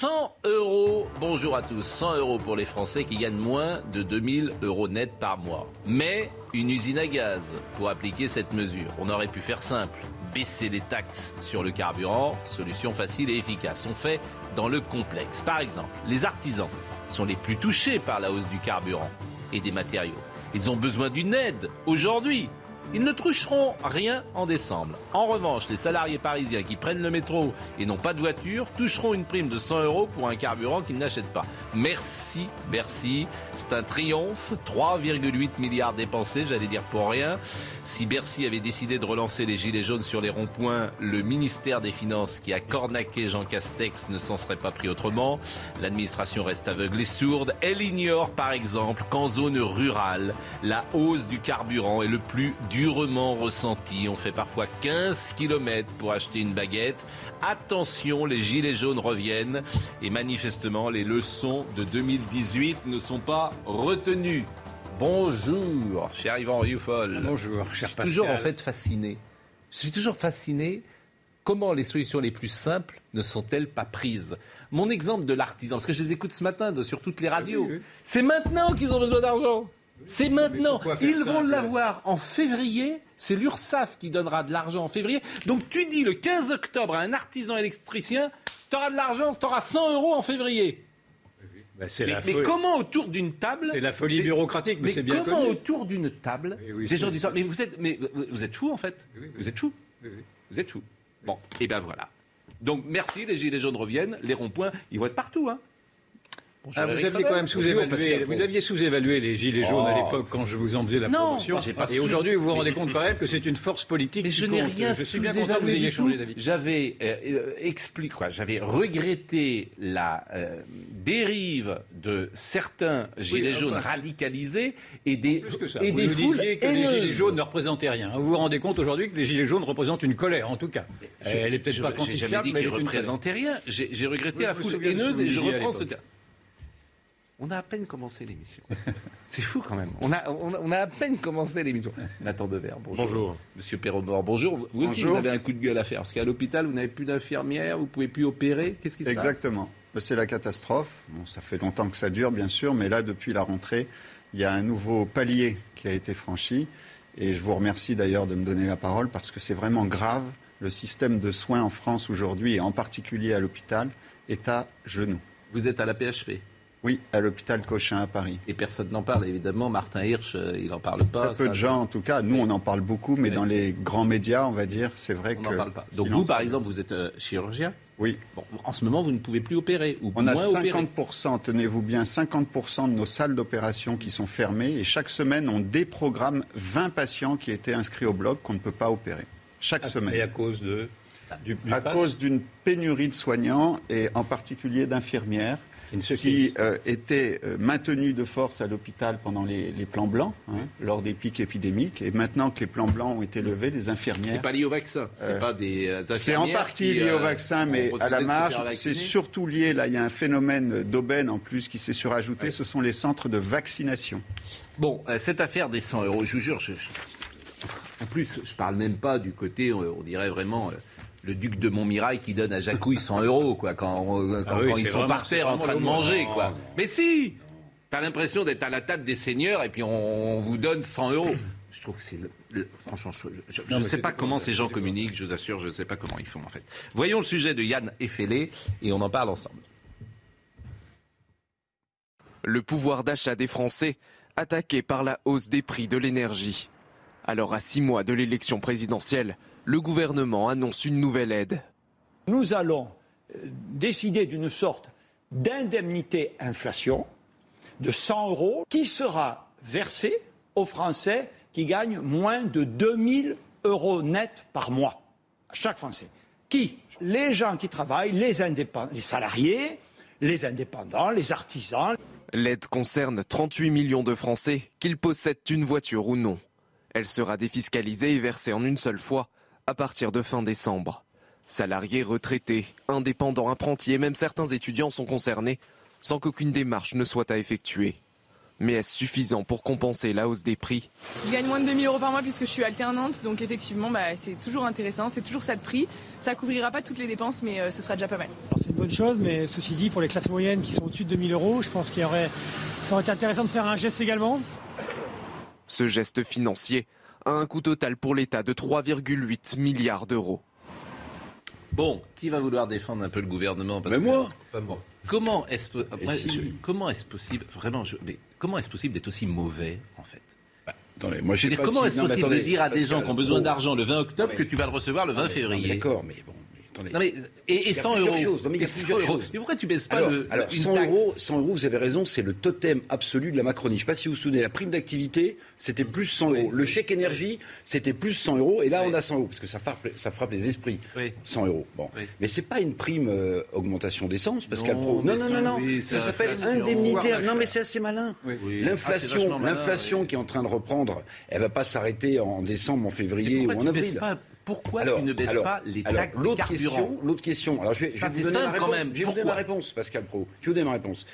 100 euros, bonjour à tous, 100 euros pour les Français qui gagnent moins de 2000 euros net par mois. Mais une usine à gaz pour appliquer cette mesure. On aurait pu faire simple, baisser les taxes sur le carburant, solution facile et efficace. On fait dans le complexe. Par exemple, les artisans sont les plus touchés par la hausse du carburant et des matériaux. Ils ont besoin d'une aide aujourd'hui ils ne toucheront rien en décembre. En revanche, les salariés parisiens qui prennent le métro et n'ont pas de voiture toucheront une prime de 100 euros pour un carburant qu'ils n'achètent pas. Merci, Bercy. C'est un triomphe. 3,8 milliards dépensés, j'allais dire pour rien. Si Bercy avait décidé de relancer les gilets jaunes sur les ronds-points, le ministère des Finances qui a cornaqué Jean Castex ne s'en serait pas pris autrement. L'administration reste aveugle et sourde. Elle ignore par exemple qu'en zone rurale, la hausse du carburant est le plus durement ressenti. On fait parfois 15 km pour acheter une baguette. Attention, les gilets jaunes reviennent et manifestement les leçons de 2018 ne sont pas retenues. Bonjour, cher Yvan Rioufol. Bonjour, cher Je suis Pascal. toujours en fait fasciné. Je suis toujours fasciné comment les solutions les plus simples ne sont-elles pas prises Mon exemple de l'artisan, parce que je les écoute ce matin de- sur toutes les radios, oui, oui. c'est maintenant qu'ils ont besoin d'argent. C'est maintenant. Ils vont l'avoir en février. C'est l'URSSAF qui donnera de l'argent en février. Donc tu dis le 15 octobre à un artisan électricien, tu auras de l'argent, tu auras 100 euros en février. Bah, Mais, la, mais folie- comment autour d'une table c'est la folie bureaucratique, mais, mais c'est bien comment connu. autour d'une table, Oui, oui, des gens disent Mais vous êtes, mais vous- êtes fou en fait. Oui. Vous êtes fou. Vous êtes fou. Bon, et ben voilà. Donc merci, les gilets jaunes reviennent, les ronds-points, ils vont être partout. Hein. Ah, vous aviez quand même sous-évalué, Pascal vous aviez sous-évalué les gilets jaunes à Oh. l'époque quand je vous en faisais la Non, promotion. j'ai pas Et sous- aujourd'hui, vous vous rendez compte quand même que c'est une force politique Mais qui je n'ai rien Je suis bien content que vous sous-évalué ayez changé d'avis. J'avais euh, euh, expliqué quoi J'avais regretté la euh, dérive de certains gilets jaunes radicalisés et des Plus que ça. et vous des nous foules disiez que les gilets jaunes ne représentaient rien. Vous vous rendez compte aujourd'hui que les gilets jaunes représentent une colère, en tout cas. Je- Elle est peut-être je- pas quantifiable, jamais dit mais une représentait rien. J'ai regretté la foule haineuse et je reprends ce l'époque. On a à peine commencé l'émission. C'est fou quand même. On a, on, a, on a à peine commencé l'émission. Nathan Dever, bonjour. Bonjour. Monsieur Perromort, bonjour. Vous aussi, Bonjour. vous avez un coup de gueule à faire. Parce qu'à l'hôpital, vous n'avez plus d'infirmière, vous pouvez plus opérer. Qu'est-ce qui se passe? Exactement. C'est la catastrophe. Bon, ça fait longtemps que ça dure, bien sûr, mais là, depuis la rentrée, il y a un nouveau palier qui a été franchi. Et je vous remercie d'ailleurs de me donner la parole parce que c'est vraiment grave. Le système de soins en France aujourd'hui, et en particulier à l'hôpital, est à genoux. Vous êtes à la PHP. Oui, à l'hôpital Cochin à Paris. Et personne n'en parle, évidemment. Martin Hirsch, euh, il n'en parle pas. Très peu Ça, de gens, en tout cas. Nous, on en parle beaucoup, mais Oui. dans les grands médias, on va dire, c'est vrai On que. n'en parle pas. Donc silence vous, par exemple, vous êtes euh, chirurgien. Oui. Bon, en ce moment, vous ne pouvez plus opérer. Ou On a moins opérer. 50%, tenez-vous bien, 50% de nos salles d'opération qui sont fermées et chaque semaine, on déprogramme 20 patients qui étaient inscrits au bloc qu'on ne peut pas opérer. Chaque Et semaine. à cause de. Du, du À pass, cause d'une pénurie de soignants et en particulier d'infirmières qui ne euh, étaient euh, maintenues de force à l'hôpital pendant les, les plans blancs, hein, lors des pics épidémiques. Et maintenant que les plans blancs ont été levés, les C'est infirmières pas lié au vaccin. C'est Euh, pas des c'est en partie qui, lié au euh, vaccin, mais à la marge, c'est surtout lié. Là, il y a un phénomène d'aubaine en plus qui s'est surajouté. Ce sont les centres de vaccination. Bon, euh, cette affaire des 100 euros, je vous jure, je- je- en plus, je parle même pas du côté, on dirait vraiment. Le duc de Montmirail qui donne à Jacouille 100 euros, quoi, quand, euh, quand- Ah oui, quand ils sont vraiment- par terre en train de manger, quoi. Mais si T'as l'impression d'être à la table des seigneurs et puis on, on vous donne 100 euros. Je trouve que c'est le, le- franchement, je ne sais pas comment ces gens communiquent. Je vous assure, je ne sais pas comment ils font en fait. Voyons le sujet de Yann Effelé et on en parle ensemble. Le pouvoir d'achat des Français attaqué par la hausse des prix de l'énergie. Alors à six mois de l'élection présidentielle, le gouvernement annonce une nouvelle aide. Nous allons euh, décider d'une sorte d'indemnité inflation de 100 euros qui sera versée aux Français qui gagnent moins de 2000 euros net par mois, à chaque Français. Qui? Les gens qui travaillent, les, les salariés, les indépendants, les artisans. L'aide concerne 38 millions de Français, qu'ils possèdent une voiture ou non. Elle sera défiscalisée et versée en une seule fois à partir de fin décembre. Salariés, retraités, indépendants, apprentis et même certains étudiants sont concernés sans qu'aucune démarche ne soit à effectuer. Mais est-ce suffisant pour compenser la hausse des prix? Je gagne moins de 2000 euros par mois puisque je suis alternante, donc effectivement bah, c'est toujours intéressant, c'est toujours ça de prix. Ça couvrira pas toutes les dépenses, mais euh, ce sera déjà pas mal. C'est une bonne chose, mais ceci dit, pour les classes moyennes qui sont au-dessus de 2000 euros, je pense qu'il aurait, ça aurait été intéressant de faire un geste également. Ce geste financier a un coût total pour l'État de 3,8 milliards d'euros. Bon, qui va vouloir défendre un peu le gouvernement Mais moi. Pas moi. Comment est-ce comment est possible vraiment mais comment est-ce possible d'être aussi mauvais en fait? Bah, Attendez, moi, je dire, comment est-ce possible de dire à des gens qui ont besoin d'argent le 20 octobre que tu vas le recevoir le 20 février? D'accord, mais bon, non mais, et, 100 euros. Choses. Non, mais il y a plusieurs choses. Mais pourquoi tu baisses pas le, alors, 100 euros, 100 euros, vous avez raison, c'est le totem absolu de la Macronie. Je ne sais pas si vous vous souvenez, la prime d'activité, c'était plus 100 euros. Le chèque énergie, c'était plus 100 euros. Et là, on a 100 euros, parce que ça frappe, ça frappe les esprits. 100 euros. Bon. Mais c'est pas une prime euh, augmentation d'essence, parce qu'elle Non, non, non, non. ça s'appelle indemnité. Non, mais c'est assez malin. L'inflation, l'inflation qui est en train de reprendre, elle va pas s'arrêter en décembre, en février ou en avril pourquoi tu ne baisses pas les taxes alors, l'autre question, L'autre question, alors je vais, je vais vous donner ma réponse. Quand même. Je vais vous donner ma réponse, Pascal Pro. Je vais vous donner ma réponse.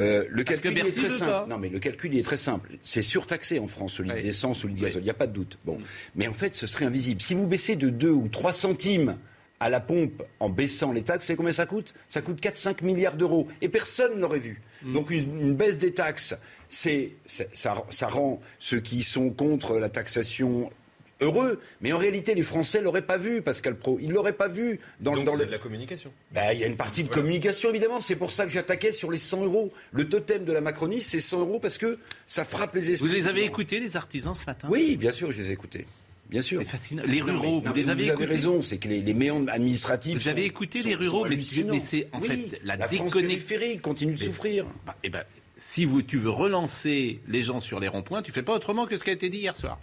Euh, le calcul est très simple. Non, mais le calcul est très simple. C'est surtaxé en France, le litre d'essence ou le gazole. Il n'y a pas de doute. Bon, mm. mais en fait, ce serait invisible. Si vous baissez de 2 ou 3 centimes à la pompe en baissant les taxes, vous savez combien ça coûte? Ça coûte 4-5 milliards d'euros. Et personne ne l'aurait vu. Mm. Donc une, une, baisse des taxes, c'est, ça, ça rend ceux qui sont contre la taxation heureux. Mais en réalité, les Français l'auraient pas vu, Pascal Pro. Ils l'auraient pas vu dans, dans le... de la communication. Ben, il y a une partie de communication, évidemment. C'est pour ça que j'attaquais sur les 100 euros. Le totem de la Macronie, c'est 100 euros parce que ça frappe les esprits. Vous les avez écoutés, les artisans, ce matin? Oui, bien sûr, je les ai écoutés. Bien sûr. Les ruraux, vous les avez Vous avez raison, c'est que les, les méandres administratifs. Vous avez écouté les ruraux, mais, c'est en fait la, la périphérique continue de souffrir. Bah, eh ben, si vous, tu veux relancer les gens sur les ronds-points, tu fais pas autrement que ce qui a été dit hier soir.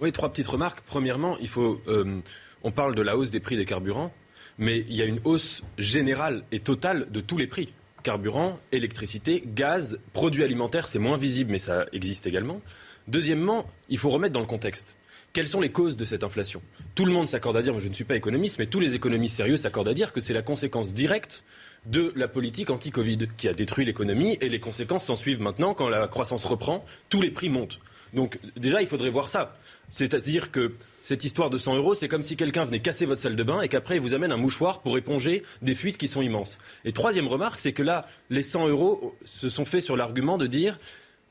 Oui, trois petites remarques. Premièrement, il faut, euh, on parle de la hausse des prix des carburants, mais il y a une hausse générale et totale de tous les prix. Carburant, électricité, gaz, produits alimentaires, c'est moins visible, mais ça existe également. Deuxièmement, il faut remettre dans le contexte. Quelles sont les causes de cette inflation? Tout le monde s'accorde à dire, moi je ne suis pas économiste, mais tous les économistes sérieux s'accordent à dire que c'est la conséquence directe de la politique anti-Covid qui a détruit l'économie et les conséquences s'en suivent maintenant quand la croissance reprend, tous les prix montent. Donc déjà, il faudrait voir ça. C'est-à-dire que cette histoire de 100 euros, c'est comme si quelqu'un venait casser votre salle de bain et qu'après il vous amène un mouchoir pour éponger des fuites qui sont immenses. Et troisième remarque, c'est que là, les 100 euros se sont faits sur l'argument de dire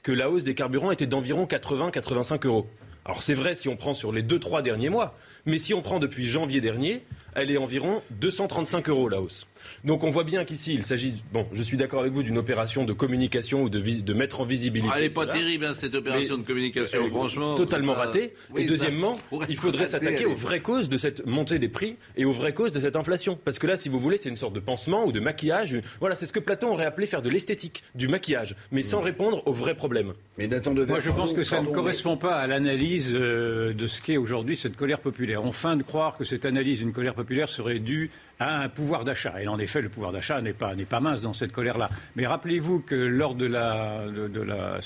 que la hausse des carburants était d'environ 80-85 euros. Alors c'est vrai si on prend sur les 2-3 derniers mois, mais si on prend depuis janvier dernier, elle est environ 235 euros la hausse. Donc on voit bien qu'ici, il s'agit, bon, je suis d'accord avec vous, d'une opération de communication ou de, de mettre en visibilité. Elle n'est pas terrible, hein, cette opération de communication, franchement. Totalement ratée. et deuxièmement, il faudrait s'attaquer aux vraies causes de cette montée des prix et aux vraies causes de cette inflation. Parce que là, si vous voulez, c'est une sorte de pansement ou de maquillage. Voilà, c'est ce que Platon aurait appelé faire de l'esthétique, du maquillage, mais sans répondre aux vrais problèmes. Mais Moi, je pense que ça ne correspond pas à l'analyse euh, de ce qu'est aujourd'hui cette colère populaire. On feint de croire que cette analyse d'une colère populaire serait due un pouvoir d'achat. Et en effet, le pouvoir d'achat n'est pas, pas mince dans cette colère-là. Mais rappelez-vous que lors de la, de, la,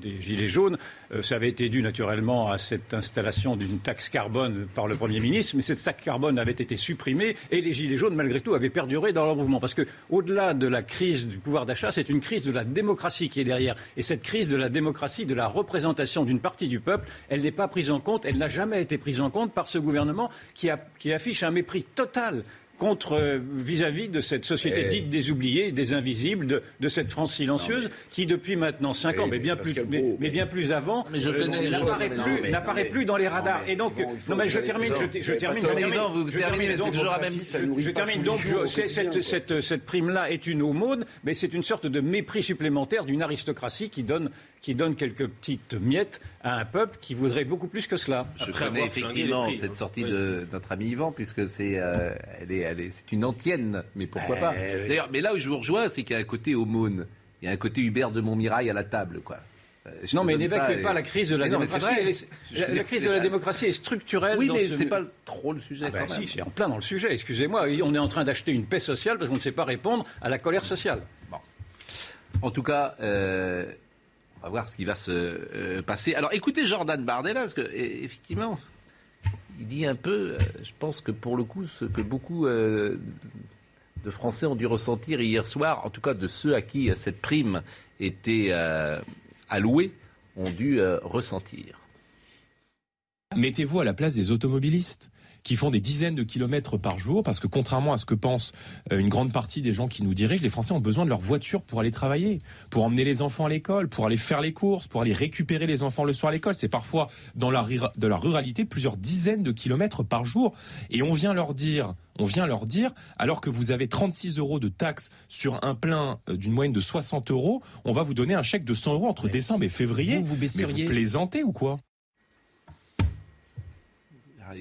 des Gilets jaunes, euh, ça avait été dû naturellement à cette installation d'une taxe carbone par le Premier ministre, mais cette taxe carbone avait été supprimée et les Gilets jaunes, malgré tout, avaient perduré dans leur mouvement. Parce qu'au-delà de la crise du pouvoir d'achat, c'est une crise de la démocratie qui est derrière. Et cette crise de la démocratie, de la représentation d'une partie du peuple, elle n'est pas prise en compte, elle n'a jamais été prise en compte par ce gouvernement qui affiche un mépris total contre euh, vis-à-vis de cette société dite des oubliés, des invisibles, de, de cette France silencieuse, qui depuis maintenant cinq ans, mais bien plus, mais, bien plus avant, euh, n'apparaît plus, dans les radars. Et donc, non mais je termine, je, je termine, je termine, donc, je termine donc, cette, cette, cette prime-là est une aumône, mais c'est une sorte de mépris supplémentaire d'une aristocratie qui donne qui donne quelques petites miettes à un peuple qui voudrait beaucoup plus que cela. Je connais effectivement cette sortie de notre ami Yvan, puisque c'est euh, elle est, elle est, c'est une antienne, mais pourquoi pas eh D'ailleurs, mais là où je vous rejoins, c'est qu'il y a un côté aumône, il y a un côté Hubert de Montmirail à la table, quoi. non, mais n'évacuez pas la crise de la démocratie. la, crise de la démocratie est structurelle. Oui, mais ce... c'est pas trop le sujet. Ah ben si, c'est en plein dans le sujet. Excusez-moi, on est en train d'acheter une paix sociale parce qu'on ne sait pas répondre à la colère sociale. Bon. En tout cas. Euh, on va voir ce qui va se euh, passer. Alors écoutez Jordan Bardella, parce que effectivement, il dit un peu, euh, je pense que pour le coup, ce que beaucoup de Français ont dû ressentir hier soir, en tout cas de ceux à qui cette prime était alloués ont dû euh, ressentir. Mettez-vous à la place des automobilistes qui font des dizaines de kilomètres par jour, parce que contrairement à ce que pense euh, une grande partie des gens qui nous dirigent, les Français ont besoin de leur voiture pour aller travailler, pour emmener les enfants à l'école, pour aller faire les courses, pour aller récupérer les enfants le soir à l'école. C'est parfois dans la, de la ruralité plusieurs dizaines de kilomètres par jour. Et on vient leur dire, on vient leur dire, alors que vous avez 36 euros de taxes sur un plein euh, d'une moyenne de 60 euros, on va vous donner un chèque de 100 euros entre décembre et février. Vous, vous Mais vous plaisantez ou quoi? Ah,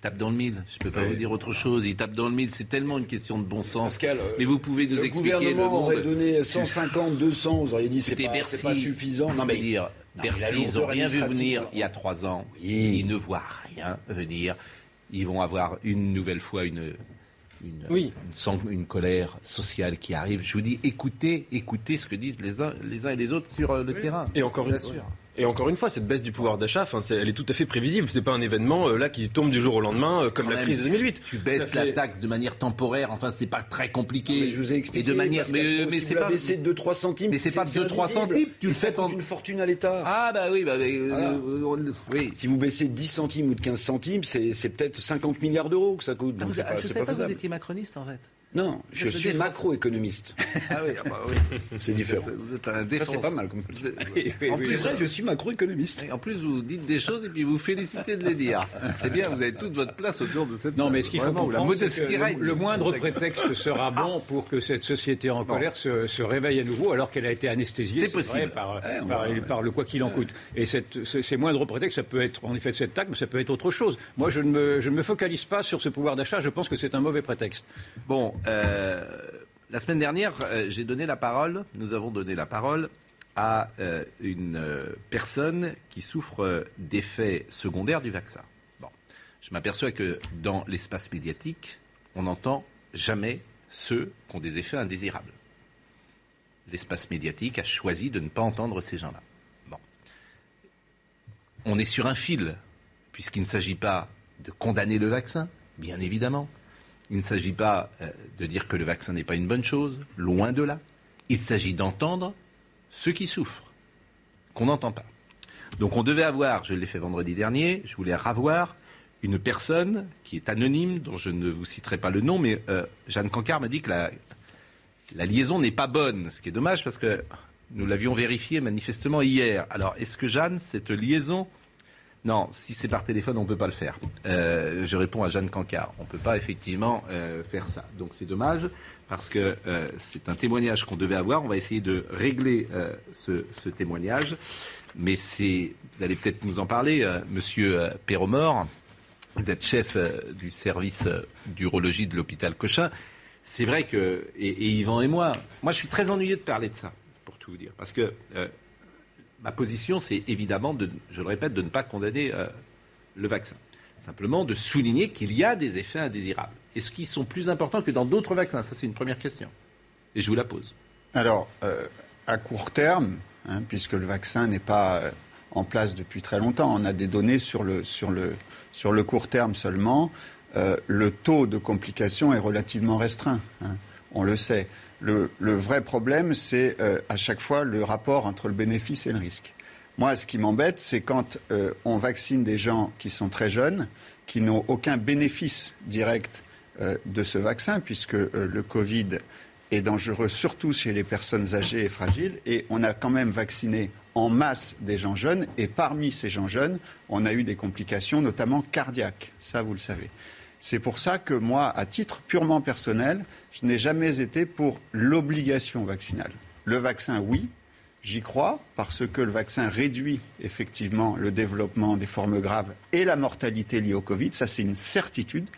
tape dans le mille. Je ne peux pas vous dire autre chose. Il tape dans le mille. C'est tellement une question de bon sens. Pascal, mais vous pouvez nous le expliquer. Le gouvernement aurait donné 150, 200. Vous auriez dit c'est pas, pas suffisant. Non mais dire, Bercy, ils n'ont rien vu venir il y a trois ans. Ils ne voient rien venir. Ils vont avoir une nouvelle fois une une, oui. une, une, colère sociale qui arrive. Je vous dis, écoutez, écoutez ce que disent les uns, les uns et les autres sur euh, le terrain. Et encore une fois. Et encore une fois, cette baisse du pouvoir d'achat, elle est tout à fait prévisible. C'est pas un événement euh, là qui tombe du jour au lendemain euh, comme la crise de 2008. Tu baisses la taxe de manière temporaire. Enfin, c'est pas très compliqué. mais je vous ai expliqué. de manière, mais, mais c'est pas baissé de 2-3 centimes. Mais c'est pas 2-3 centimes. Tu le fais une fortune à l'État. Ah bah oui, bah, oui. Si vous baissez 10 centimes ou de 15 centimes, c'est peut-être 50 milliards d'euros que ça coûte. Donc je ne savais pas que vous étiez macroniste en fait. Non, je, suis macroéconomiste. Ah oui, ah bah oui. c'est différent. Vous êtes un défenseur. C'est pas mal comme C'est vrai, je suis macroéconomiste. En plus, vous dites des choses et puis vous félicitez de les dire. C'est bien, vous avez toute votre place autour de cette. Non, mais ce qu'il faut comprendre, c'est que le, moindre prétexte sera bon pour que cette société en colère se, réveille à nouveau, alors qu'elle a été anesthésiée. C'est possible par, par, le quoi qu'il en coûte. Et cette, ces moindres prétextes, ça peut être en effet cette taxe, mais ça peut être autre chose. Moi, je ne me, je ne me focalise pas sur ce pouvoir d'achat. Je pense que c'est un mauvais prétexte. Bon. Euh, la semaine dernière, euh, j'ai donné la parole, nous avons donné la parole à euh, une personne qui souffre d'effets secondaires du vaccin. Bon. Je m'aperçois que dans l'espace médiatique, on n'entend jamais ceux qui ont des effets indésirables. L'espace médiatique a choisi de ne pas entendre ces gens-là. Bon. On est sur un fil, puisqu'il ne s'agit pas de condamner le vaccin, bien évidemment. Il ne s'agit pas euh, de dire que le vaccin n'est pas une bonne chose, loin de là. Il s'agit d'entendre ceux qui souffrent, qu'on n'entend pas. Donc on devait avoir, je l'ai fait vendredi dernier, je voulais ravoir une personne qui est anonyme, dont je ne vous citerai pas le nom, mais euh, Jeanne Cancard m'a dit que la, la liaison n'est pas bonne, ce qui est dommage parce que nous l'avions vérifié manifestement hier. Alors est-ce que Jeanne, cette liaison non, si c'est par téléphone, on ne peut pas le faire. Euh, je réponds à Jeanne Cancard. On ne peut pas effectivement euh, faire ça. Donc c'est dommage parce que euh, c'est un témoignage qu'on devait avoir. On va essayer de régler ce, témoignage. Mais c'est, vous allez peut-être nous en parler, Monsieur Perromort. Vous êtes chef du service d'urologie de l'hôpital Cochin. C'est vrai que, et, et, Yvan et moi, moi je suis très ennuyé de parler de ça, pour tout vous dire. Parce que ma position, c'est évidemment, de, je le répète, de ne pas condamner euh, le vaccin. Simplement de souligner qu'il y a des effets indésirables. Est-ce qu'ils sont plus importants que dans d'autres vaccins Ça, c'est une première question. Et je vous la pose. Alors, euh, à court terme, hein, puisque le vaccin n'est pas euh, en place depuis très longtemps, on a des données sur le court terme seulement. le taux de complications est relativement restreint. Hein, on le sait. Le, vrai problème, c'est euh, à chaque fois le rapport entre le bénéfice et le risque. Moi, ce qui m'embête, c'est quand euh, on vaccine des gens qui sont très jeunes, qui n'ont aucun bénéfice direct euh, de ce vaccin, puisque le Covid est dangereux surtout chez les personnes âgées et fragiles, et on a quand même vacciné en masse des gens jeunes, et parmi ces gens jeunes, on a eu des complications, notamment cardiaques. Ça, vous le savez. C'est pour ça que moi, à titre purement personnel, je n'ai jamais été pour l'obligation vaccinale. Le vaccin, oui, j'y crois, parce que le vaccin réduit effectivement le développement des formes graves et la mortalité liée au Covid. Ça, c'est une certitude.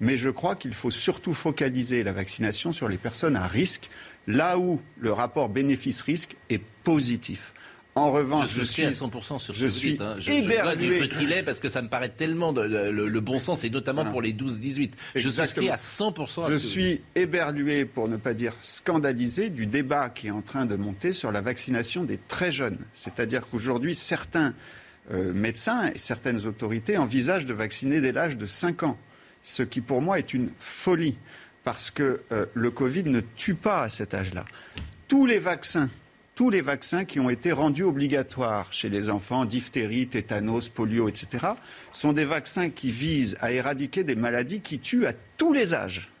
Mais je crois qu'il faut surtout focaliser la vaccination sur les personnes à risque, là où le rapport bénéfice-risque est positif. En revanche, je, suis à 100% sur je ce suis hein. je, éberlué. qu'il est parce que ça me paraît tellement le, bon sens et notamment pour les 12-18. Je souscris à 100%. À je suis éberlué, pour ne pas dire scandalisé, du débat qui est en train de monter sur la vaccination des très jeunes. C'est-à-dire qu'aujourd'hui, certains euh, médecins et certaines autorités envisagent de vacciner dès l'âge de 5 ans, ce qui pour moi est une folie parce que euh, le Covid ne tue pas à cet âge-là. Tous les vaccins tous les vaccins qui ont été rendus obligatoires chez les enfants, diphtérie, tétanos, polio, etc., sont des vaccins qui visent à éradiquer des maladies qui tuent à tous les âges.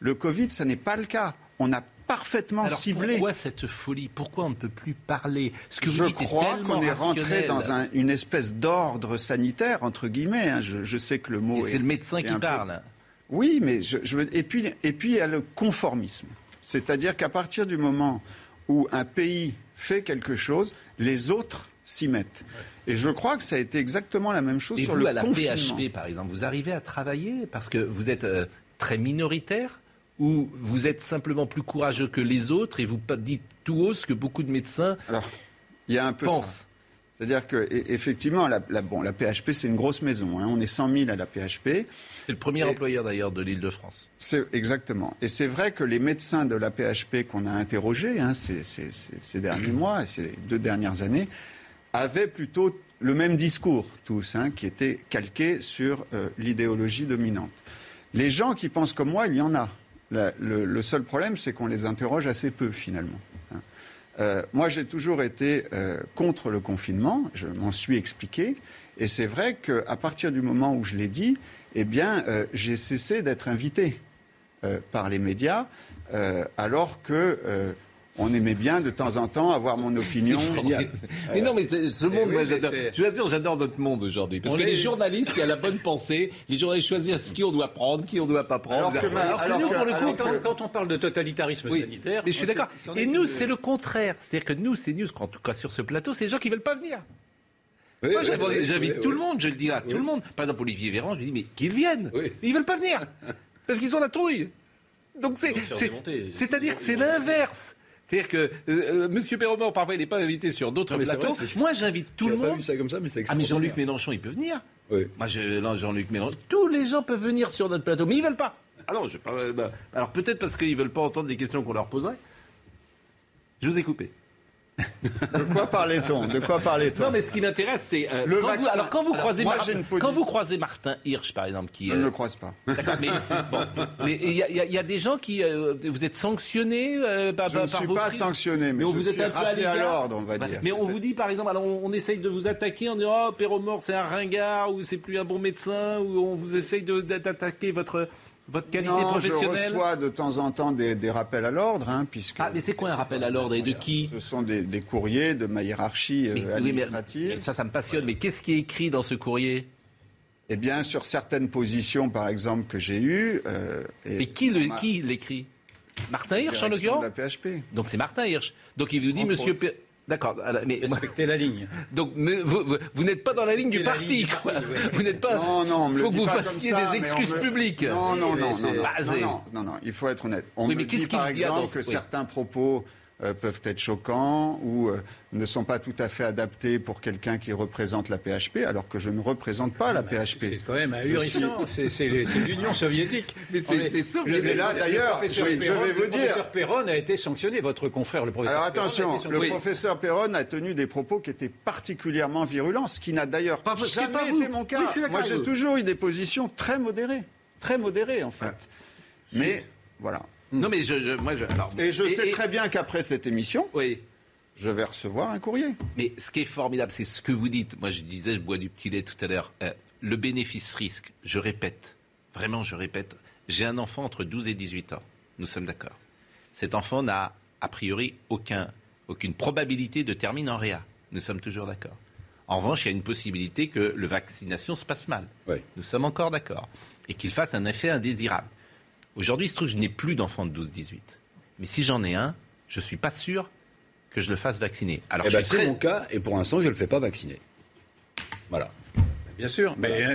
Le Covid, ce n'est pas le cas. On a parfaitement Alors ciblé. Pourquoi cette folie? Pourquoi on ne peut plus parler? Ce que Je crois qu'on est rentré dans une espèce d'ordre sanitaire, entre guillemets. Hein. Je, sais que le mot. C'est le médecin qui parle. Oui, mais je, et, puis, et puis il y a le conformisme. C'est-à-dire qu'à partir du moment où un pays fait quelque chose, les autres s'y mettent. Et je crois que ça a été exactement la même chose Et sur vous, le à la PHP, par exemple, vous arrivez à travailler parce que vous êtes euh, très minoritaire ou vous êtes simplement plus courageux que les autres et vous dites tout haut ce que beaucoup de médecins Alors, il y a un peu pensent? C'est-à-dire que effectivement, la, bon, la PHP, c'est une grosse maison. Hein. On est 100 000 à la PHP. C'est le premier employeur d'ailleurs de l'Île-de-France. C'est exactement. Et c'est vrai que les médecins de la PHP qu'on a interrogés hein, ces, derniers mois, ces deux dernières années, avaient plutôt le même discours tous, hein, qui était calqué sur euh, l'idéologie dominante. Les gens qui pensent comme moi, il y en a. le seul problème, c'est qu'on les interroge assez peu finalement. Euh, moi, j'ai toujours été euh, contre le confinement, je m'en suis expliqué, et c'est vrai qu'à partir du moment où je l'ai dit, eh bien, euh, j'ai cessé d'être invité par les médias, alors que on aimait bien de temps en temps avoir mon opinion. mais non, mais ce monde, moi, j'adore. Je vous assure, j'adore notre monde aujourd'hui. Parce que les journalistes, il y a la bonne pensée. Les journalistes choisissent qui on doit prendre, qui on ne doit pas prendre. Alors que, nous, pour le coup, quand, on parle de totalitarisme sanitaire. Mais je suis d'accord. Et nous, c'est le contraire. C'est-à-dire que nous, c'est news, en tout cas sur ce plateau, c'est les gens qui ne veulent pas venir. Moi, j'invite tout le monde, je le dis à tout le monde. Par exemple, Olivier Véran, je lui dis, mais qu'ils viennent. Ils ne veulent pas venir. Parce qu'ils ont la trouille. Donc c'est, c'est-à-dire que c'est l'inverse. C'est-à-dire que euh, euh M. Perromont, parfois, il n'est pas invité sur d'autres plateaux. Moi, j'invite tout le monde. Pas vu ça comme ça, mais c'est Ah, mais Jean-Luc Mélenchon, il peut venir. Oui. Moi, Jean-Luc Mélenchon, tous les gens peuvent venir sur notre plateau, mais ils veulent pas. Alors, je, euh, bah, alors peut-être parce qu'ils veulent pas entendre des questions qu'on leur poserait. Je vous ai coupé. De quoi parlait-on? De quoi parlait-on? Non, mais ce qui m'intéresse, c'est euh, le vaccin. alors quand vous croisez quand vous croisez Martin Hirsch, par exemple, qui je ne le croise pas. D'accord, mais bon, il y, a des gens qui euh, vous êtes sanctionnés euh, par, je ne suis pas sanctionné, mais, on vous êtes appelé à l'ordre, on va dire. Mais on vous dit, par exemple, alors on, essaye de vous attaquer en disant oh Péromort c'est un ringard ou c'est plus un bon médecin ou on vous essaye d'attaquer votre votre qualité non, professionnelle Je reçois de temps en temps des, rappels à l'ordre, hein, puisque. Ah, mais c'est quoi un rappel à l'ordre et de qui Ce sont des, courriers de ma hiérarchie euh, administrative. ça, ça me passionne. Mais qu'est-ce qui est écrit dans ce courrier Eh bien, sur certaines positions, par exemple, que j'ai eues. Euh, mais qui l'écrit? Martin Hirsch, en l'occurrence? Donc c'est Martin Hirsch. Donc il vous dit, monsieur. D'accord. Mais respectez la ligne. Donc vous, vous, n'êtes pas dans la ligne du parti, quoi. Vous n'êtes pas. Non, non. Il faut que vous fassiez des excuses publiques. Non, non, non, non, non, non, non, Il faut être honnête. On me dit par exemple que certains propos peuvent être choquants ou euh, ne sont pas tout à fait adaptés pour quelqu'un qui représente la PHP, alors que je ne représente pas la PHP. C'est quand même ahurissant. C'est l'Union soviétique. Mais c'est là, d'ailleurs, je vais vous dire. Le professeur Perron a été sanctionné, votre confrère, le professeur Alors attention, le professeur Perron a tenu des propos qui étaient particulièrement virulents, ce qui n'a d'ailleurs jamais été mon cas. Moi, j'ai toujours eu des positions très modérées. Très modérées, en fait. Mais, voilà. Hmm. Non, mais je, moi, je, et je sais très bien qu'après cette émission, oui. je vais recevoir un courrier. Mais ce qui est formidable, c'est ce que vous dites. Moi, je disais, je bois du petit lait tout à l'heure. Euh, le bénéfice-risque, je répète, vraiment, je répète, j'ai un enfant entre 12 et 18 ans. Nous sommes d'accord. Cet enfant n'a a priori aucun, aucune probabilité de terminer en réa. Nous sommes toujours d'accord. En revanche, il y a une possibilité que la vaccination se passe mal. Oui. Nous sommes encore d'accord. Et qu'il fasse un effet indésirable. Aujourd'hui, il se trouve que je n'ai plus d'enfants de 12-18. Mais si j'en ai un, je ne suis pas sûr que je le fasse vacciner. Alors, eh ben, c'est mon cas, et pour l'instant, je ne le fais pas vacciner. Voilà. Bien sûr. Mais,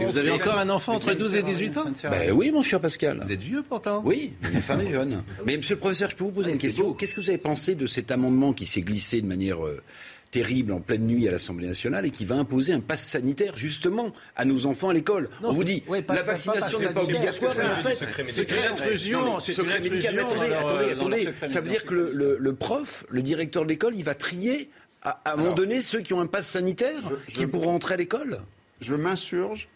vous avez encore un enfant entre 12 et 18 ans ben Oui, mon cher Pascal. Vous êtes vieux pourtant Oui, ma femme est jeune. Mais monsieur le professeur, je peux vous poser une question Qu'est-ce que vous avez pensé de cet amendement qui s'est glissé de manière euh, terrible en pleine nuit à l'Assemblée nationale et qui va imposer un pass sanitaire justement à nos enfants à l'école. On vous dit la vaccination n'est pas, obligatoire, mais en fait c'est une intrusion. Secret médical. Mais attendez, attendez, attendez. Ça veut dire que le, prof, le directeur de l'école, il va trier à, un moment donné ceux qui ont un pass sanitaire qui pourront entrer à l'école? Je m'insurge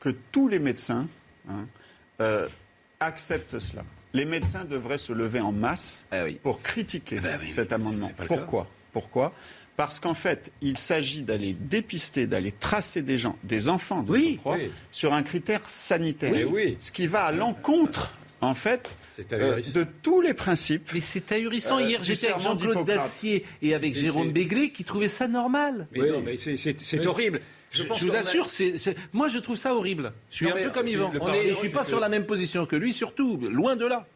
que tous les médecins hein, euh, acceptent cela. Les médecins devraient se lever en masse ah pour critiquer ah bah cet amendement. Pourquoi? Pourquoi? Parce qu'en fait, il s'agit d'aller dépister, d'aller tracer des gens, des enfants de oui, sur un critère sanitaire. Ce qui va à l'encontre, en fait, euh, de tous les principes. Mais c'est ahurissant. Euh, Hier, j'étais avec Jean-Claude Dacier et avec Jérôme Béglé qui trouvaient ça normal. Mais non, mais c'est horrible. Je, vous assure, moi je trouve ça horrible. Je suis un peu comme Yvan. je ne suis pas sur la même position que lui, surtout, loin de là.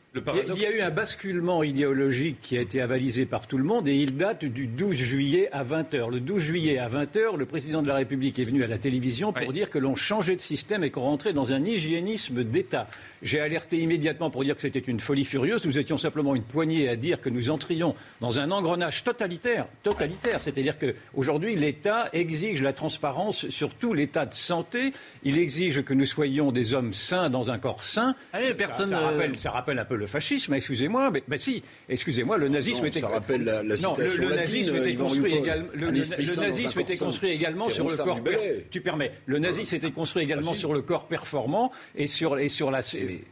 Il y a eu un basculement idéologique qui a été avalisé par tout le monde et il date du 12 juillet à 20h. Le 12 juillet à 20h, le président de la République est venu à la télévision pour dire que l'on changeait de système et qu'on rentrait dans un hygiénisme d'État. J'ai alerté immédiatement pour dire que c'était une folie furieuse. Nous étions simplement une poignée à dire que nous entrions dans un engrenage totalitaire. Totalitaire. C'est-à-dire qu'aujourd'hui, l'État exige la transparence sur tout l'état de santé. Il exige que nous soyons des hommes sains dans un corps sain. Allez, personne ça, rappelle, ça rappelle un peu le le fascisme, excusez-moi, mais ben si, excusez-moi, le nazisme était. Ça rappelle la, la non, le, nazisme était construit également. Le, nazisme était construit également sur le corps. Tu permets. Le nazisme était construit également sur le corps performant et sur et sur la.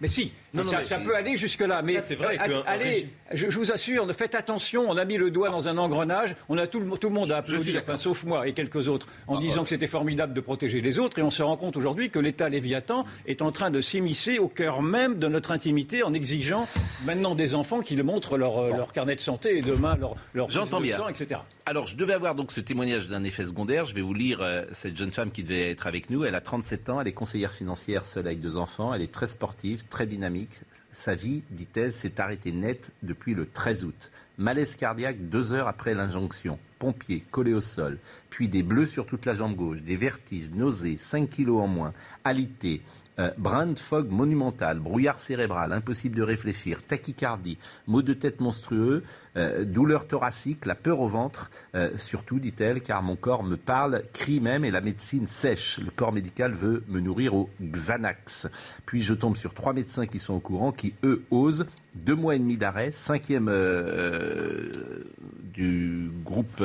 Mais si, ça, peut aller jusque là. Mais c'est vrai. allez, je, vous assure, faites attention. On a mis le doigt dans un engrenage. On a tout le, tout le monde a applaudi, enfin, sauf moi et quelques autres, en ah, disant que c'était formidable de protéger les autres. Et on se rend compte aujourd'hui que l'État Léviathan est en train de s'immiscer au cœur même de notre intimité en exigeant maintenant des enfants qui montrent leur, euh, leur carnet de santé et demain leur, leur J'entends bien. sang, etc. Alors, je devais avoir donc ce témoignage d'un effet secondaire. Je vais vous lire euh, cette jeune femme qui devait être avec nous. Elle a 37 ans, elle est conseillère financière seule avec deux enfants. Elle est très sportive, très dynamique. Sa vie, dit-elle, s'est arrêtée net depuis le 13 août. Malaise cardiaque deux heures après l'injonction. Pompier, collé au sol. Puis des bleus sur toute la jambe gauche, des vertiges, nausées, 5 kilos en moins, alité, euh, brand fog monumental, brouillard cérébral, impossible de réfléchir, tachycardie, maux de tête monstrueux, euh, douleur thoracique, la peur au ventre, euh, surtout, dit-elle, car mon corps me parle, crie même et la médecine sèche. Le corps médical veut me nourrir au Xanax. Puis je tombe sur trois médecins qui sont au courant, qui eux osent deux mois et demi d'arrêt, cinquième euh, du groupe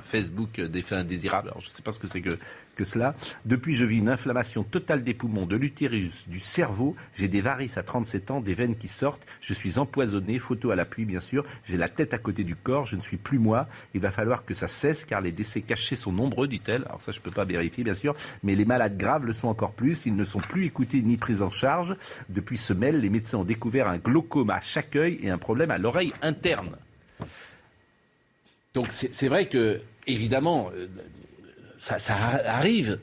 Facebook des faits indésirables. Alors je ne sais pas ce que c'est que, que cela. Depuis, je vis une inflammation totale des poumons, de l'utérus, du cerveau. J'ai des varices à 37 ans, des veines qui sortent. Je suis empoisonné, photo à l'appui bien sûr. J'ai la tête à côté du corps, je ne suis plus moi. Il va falloir que ça cesse car les décès cachés sont nombreux, dit-elle. Alors ça, je ne peux pas vérifier, bien sûr, mais les malades graves le sont encore plus. Ils ne sont plus écoutés ni pris en charge. Depuis ce mail, les médecins ont découvert un glaucome chaque œil et un problème à l'oreille interne. Donc c'est vrai que, évidemment, euh, ça, ça arrive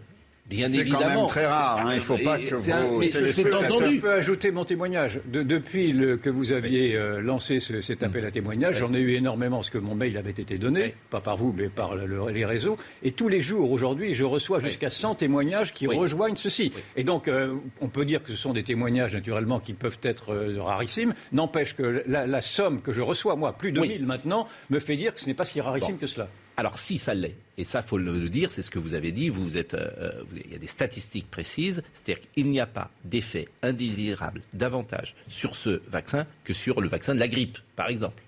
c'est quand même très rare. Hein. Il ne faut pas que vous. C'est entendu. Je peux ajouter mon témoignage? depuis que vous aviez euh, lancé cet appel à témoignage, j'en ai eu énormément, parce que mon mail avait été donné, pas par vous, mais par les réseaux. Et tous les jours, aujourd'hui, je reçois jusqu'à 100 témoignages qui rejoignent ceci. Et donc, euh, on peut dire que ce sont des témoignages, naturellement, qui peuvent être euh, rarissimes. N'empêche que la, somme que je reçois, moi, plus de 1000 maintenant, me fait dire que ce n'est pas si rarissime que cela. Alors si ça l'est, et ça faut le dire, c'est ce que vous avez dit, vous êtes, euh, euh, il y a des statistiques précises, c'est-à-dire qu'il n'y a pas d'effet indésirable davantage sur ce vaccin que sur le vaccin de la grippe, par exemple.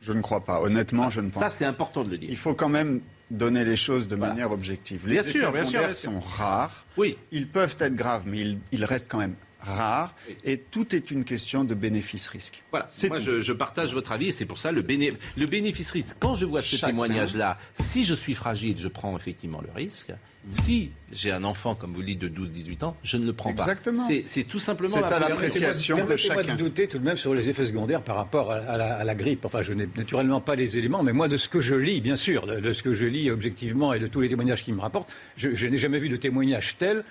Je ne crois pas. Honnêtement, je ne pense pas. Ça, c'est important de le dire. Il faut quand même donner les choses de manière objective. Les effets secondaires sont rares. Oui. Ils peuvent être graves, mais ils, ils restent quand même rare et tout est une question de bénéfice-risque. Voilà, moi je, partage votre avis et c'est pour ça le, le bénéfice-risque. Quand je vois ce témoignage-là, si je suis fragile, je prends effectivement le risque. Si j'ai un enfant, comme vous le dites, de 12-18 ans, je ne le prends pas. Exactement. C'est tout simplement C'est à l'appréciation de chacun. de douter tout de même sur les effets secondaires par rapport à, la, grippe. Enfin, je n'ai naturellement pas les éléments, mais moi, de ce que je lis, bien sûr, de, ce que je lis objectivement et de tous les témoignages qui me rapportent, je, je n'ai jamais vu de témoignage tel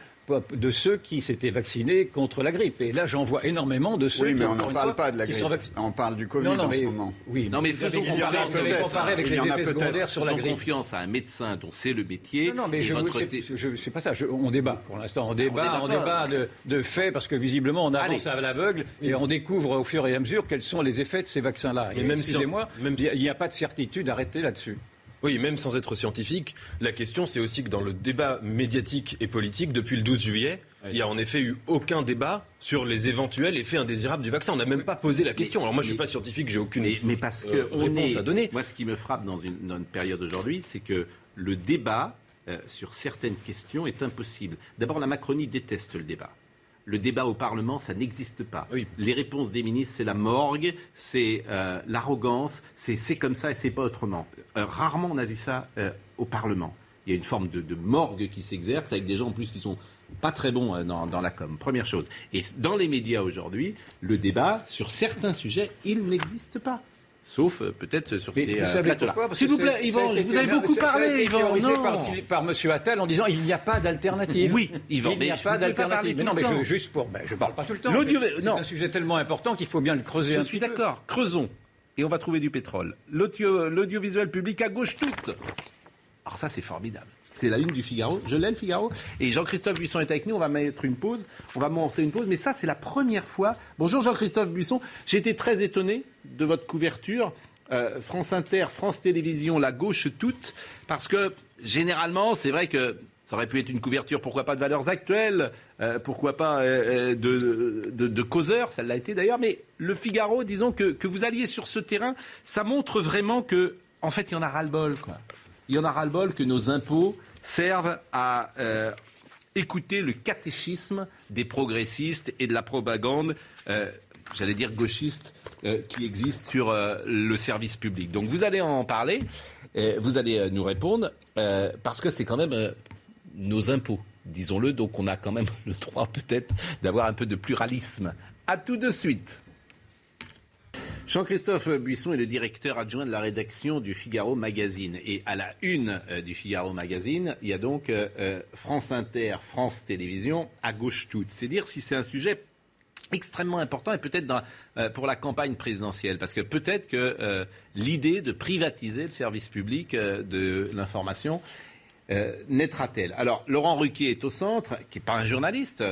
de ceux qui s'étaient vaccinés contre la grippe. Et là, j'en vois énormément de ceux oui, mais on n'en parle pas de la grippe. On parle du Covid en ce moment. Oui, non, mais faisons comparer, avec les effets secondaires sur la grippe. confiance à un médecin dont c'est le métier. Non, mais je ne sais pas ça. on débat. Pour l'instant, on débat, on débat, de, faits parce que visiblement, on avance à l'aveugle et on découvre au fur et à mesure quels sont les effets de ces vaccins-là. Et, même excusez-moi, il n'y a pas de certitude arrêtée là-dessus. Oui, même sans être scientifique, la question c'est aussi que dans le débat médiatique et politique, depuis le 12 juillet, il n'y a en effet eu aucun débat sur les éventuels effets indésirables du vaccin. On n'a même pas posé la question. Alors moi, je ne suis pas scientifique, j'ai aucune mais, parce que euh, réponse à donner. Moi, ce qui me frappe dans une, période aujourd'hui, c'est que le débat euh, sur certaines questions est impossible. D'abord, la Macronie déteste le débat. Le débat au Parlement, ça n'existe pas. Les réponses des ministres, c'est la morgue, c'est euh, l'arrogance, c'est comme ça et c'est pas autrement. rarement on a vu ça au Parlement. Il y a une forme de, de morgue qui s'exerce avec des gens en plus qui sont pas très bon euh, dans, la com, première chose. Et dans les médias aujourd'hui, le débat sur certains sujets, il n'existe pas. Sauf euh, peut-être sur ces euh, plateaux-là. S'il vous plaît, Yvan, vous avez beaucoup parlé, Yvan. Par, par M. Attal en disant il n'y a pas d'alternative. Oui, Yvan, il n'y a pas d'alternative. Mais non, mais je, juste pour. Ben, je ne parle pas tout le temps. C'est un sujet tellement important qu'il faut bien le creuser je un suis d'accord, creusons. Et on va trouver du pétrole. L'audiovisuel public à gauche toute. Alors ça, c'est formidable. C'est la une du Figaro. Je l'aime, Figaro. Et Jean-Christophe Buisson est avec nous. On va mettre une pause. On va montrer une pause. Mais ça, c'est la première fois. Bonjour Jean-Christophe Buisson. J'ai été très étonné de votre couverture. Euh, France Inter, France Télévisions, la gauche toute. Parce que généralement, c'est vrai que ça aurait pu être une couverture, pourquoi pas de valeurs actuelles, euh, pourquoi pas euh, de, causeurs, ça l'a été d'ailleurs. Mais le Figaro, disons que, que vous alliez sur ce terrain, ça montre vraiment que, en fait, il y en a ras-le-bol. Quoi il y en a ras-le-bol que nos impôts servent à euh, écouter le catéchisme des progressistes et de la propagande, euh, j'allais dire gauchiste, euh, qui existe sur le service public. Donc vous allez en parler, vous allez nous répondre, parce que c'est quand même nos impôts, disons-le, donc on a quand même le droit peut-être d'avoir un peu de pluralisme. À tout de suite. Jean-Christophe Buisson est le directeur adjoint de la rédaction du Figaro Magazine. Et à la une euh, du Figaro Magazine, il y a donc euh, euh, France Inter, France Télévisions, à gauche toute. C'est dire si c'est un sujet extrêmement important et peut-être pour la campagne présidentielle. Parce que peut-être que l'idée de privatiser le service public de l'information naîtra-t-elle? Alors, Laurent Ruquier est au centre, qui n'est pas un journaliste.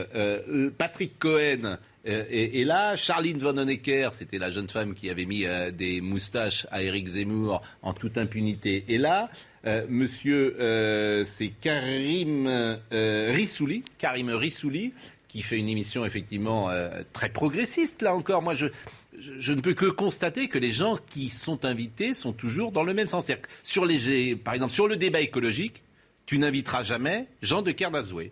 Patrick Cohen euh, et, là, Charline Von Honecker, c'était la jeune femme qui avait mis euh, des moustaches à Éric Zemmour en toute impunité. Et là, euh, monsieur, c'est Karim Rissouli, Karim qui fait une émission effectivement très progressiste, là encore. Moi, je, ne peux que constater que les gens qui sont invités sont toujours dans le même sens. Sur par exemple, sur le débat écologique, tu n'inviteras jamais Jean de Kerdazoué.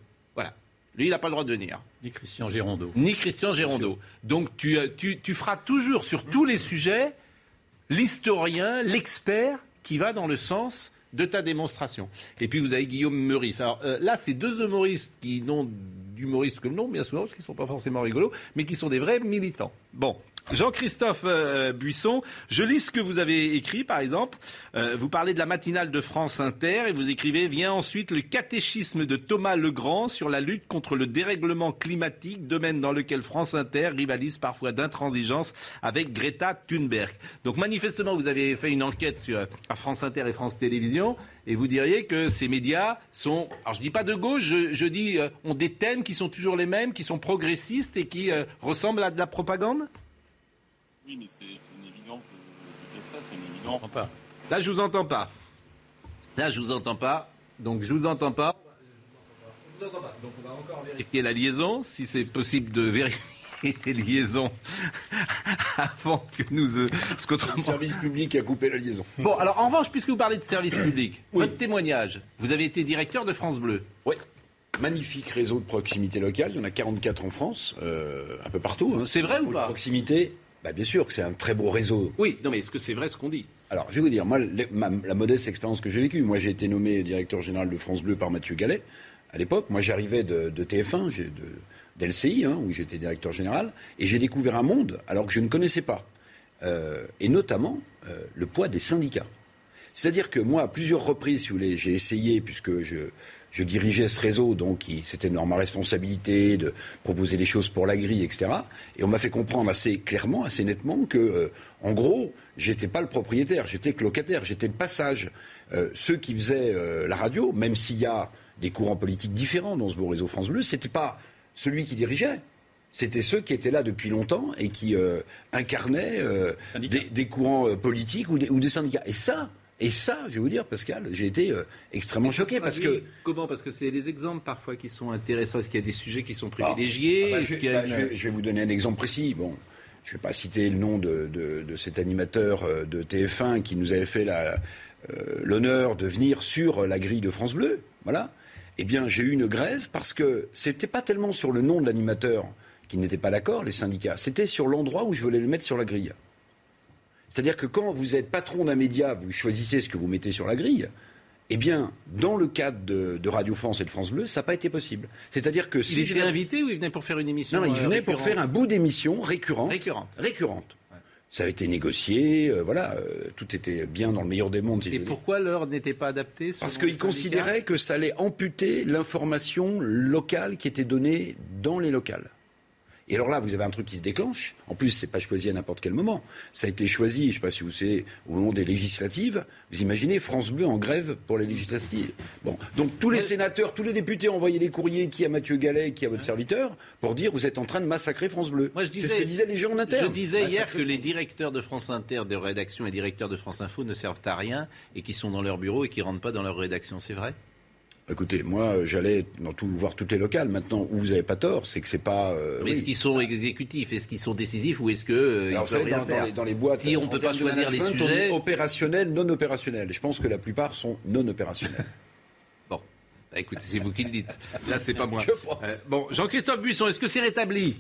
Lui, il n'a pas le droit de venir. Ni Christian Gérondeau. Ni Christian Gérondeau. Donc euh, tu, tu, feras toujours sur tous les sujets l'historien, l'expert qui va dans le sens de ta démonstration. Et puis vous avez Guillaume Meurice. Alors euh, là, c'est deux humoristes qui n'ont d'humoristes que le nom, bien souvent, parce qu'ils ne sont pas forcément rigolos, mais qui sont des vrais militants. Bon, Jean-Christophe euh, Buisson, je lis ce que vous avez écrit, par exemple. Euh, vous parlez de la matinale de France Inter et vous écrivez Vient ensuite le catéchisme de Thomas Legrand sur la lutte contre le dérèglement climatique, domaine dans lequel France Inter rivalise parfois d'intransigeance avec Greta Thunberg. Donc manifestement, vous avez fait une enquête sur, à France Inter et France Télévisions et vous diriez que ces médias sont, alors je dis pas de gauche, je, dis euh, ont des thèmes qui sont toujours les mêmes, qui sont progressistes et qui ressemblent à de la propagande? Oui, mais c'est une évidence de, ça, c'est une évidence. Pas. Là, je vous entends pas. Là, je vous entends pas. Donc, je vous entends pas. Je vous entends pas. Donc, on va encore vérifier la liaison, si c'est possible de vérifier les liaisons avant que nous. Euh, parce Le service public a coupé la liaison. Bon, alors en revanche, puisque vous parlez de service public, votre témoignage, vous avez été directeur de France Bleu. Oui. Magnifique réseau de proximité locale. Il y en a 44 en France, euh, un peu partout. Hein. C'est vrai ou pas? Proximité, bah, bien sûr que c'est un très beau réseau. Oui, non mais est-ce que c'est vrai ce qu'on dit? Alors, je vais vous dire, moi, la modeste expérience que j'ai vécue, moi j'ai été nommé directeur général de France Bleu par Mathieu Gallet, à l'époque. Moi j'arrivais de, TF1, de, d'LCI, hein, où j'étais directeur général, et j'ai découvert un monde alors que je ne connaissais pas. Euh, et notamment euh, le poids des syndicats. C'est-à-dire que moi, à plusieurs reprises, si vous voulez, j'ai essayé, puisque je, je dirigeais ce réseau, donc c'était ma responsabilité de proposer des choses pour la grille, etc. Et on m'a fait comprendre assez clairement, assez nettement que, euh, en gros, j'étais pas le propriétaire, j'étais que locataire, j'étais de passage. Euh, ceux qui faisaient euh, la radio, même s'il y a des courants politiques différents dans ce beau réseau France Bleu, c'était pas celui qui dirigeait. C'était ceux qui étaient là depuis longtemps et qui incarnaient des, courants politiques ou des, ou des syndicats. Et ça, Et ça, je vais vous dire, Pascal, j'ai été euh, extrêmement choqué parce que. Comment Parce que c'est des exemples parfois qui sont intéressants. Est-ce qu'il y a des sujets qui sont privilégiés je, vais, vous donner un exemple précis. Bon, je ne vais pas citer le nom de, cet animateur euh, de TF1 qui nous avait fait euh, l'honneur de venir sur la grille de France Bleu. Voilà. Eh bien, j'ai eu une grève parce que c'était pas tellement sur le nom de l'animateur qui n'était pas d'accord, les syndicats. C'était sur l'endroit où je voulais le mettre sur la grille. C'est-à-dire que quand vous êtes patron d'un média, vous choisissez ce que vous mettez sur la grille. Eh bien, dans le cadre de, Radio France et de France Bleu, ça n'a pas été possible. C'est-à-dire que si il était invité ou il venait pour faire une émission Non, il venait pour faire un bout d'émission récurrente. Récurrente. Récurrente. Ça avait été négocié, euh, voilà, euh, tout était bien dans le meilleur des mondes. et pourquoi l'heure n'était pas adaptée Parce qu'il considérait que ça allait amputer l'information locale qui était donnée dans les locales. Et alors là, vous avez un truc qui se déclenche. En plus, c'est pas choisi à n'importe quel moment. Ça a été choisi, je ne sais pas si vous savez, au moment des législatives. Vous imaginez France Bleu en grève pour les législatives. Bon, donc tous les sénateurs, tous les députés ont envoyé des courriers, qui à Mathieu Gallet, qui à votre serviteur, pour dire vous êtes en train de massacrer France Bleu. C'est ce que disaient les gens en interne. Je disais hier que les directeurs de France Inter, de rédaction et directeurs de France Info ne servent à rien et qui sont dans leur bureau et qui rentrent pas dans leur rédaction. C'est vrai? Écoutez, moi, j'allais dans tout, voir toutes les locales. Maintenant, où vous n'avez pas tort, c'est que c'est pas. Euh, est-ce qu'ils sont exécutifs? Est-ce qu'ils sont décisifs ou est-ce que euh, Alors, ils dans, les, boîtes, si on ne peut pas choisir les sujets, opérationnels, non opérationnels. Je pense que la plupart sont non opérationnels. bon, bah, écoutez, c'est vous qui le dites. Là, c'est pas moi. Je pense. Euh, bon, Jean-Christophe Buisson, est-ce que c'est rétabli?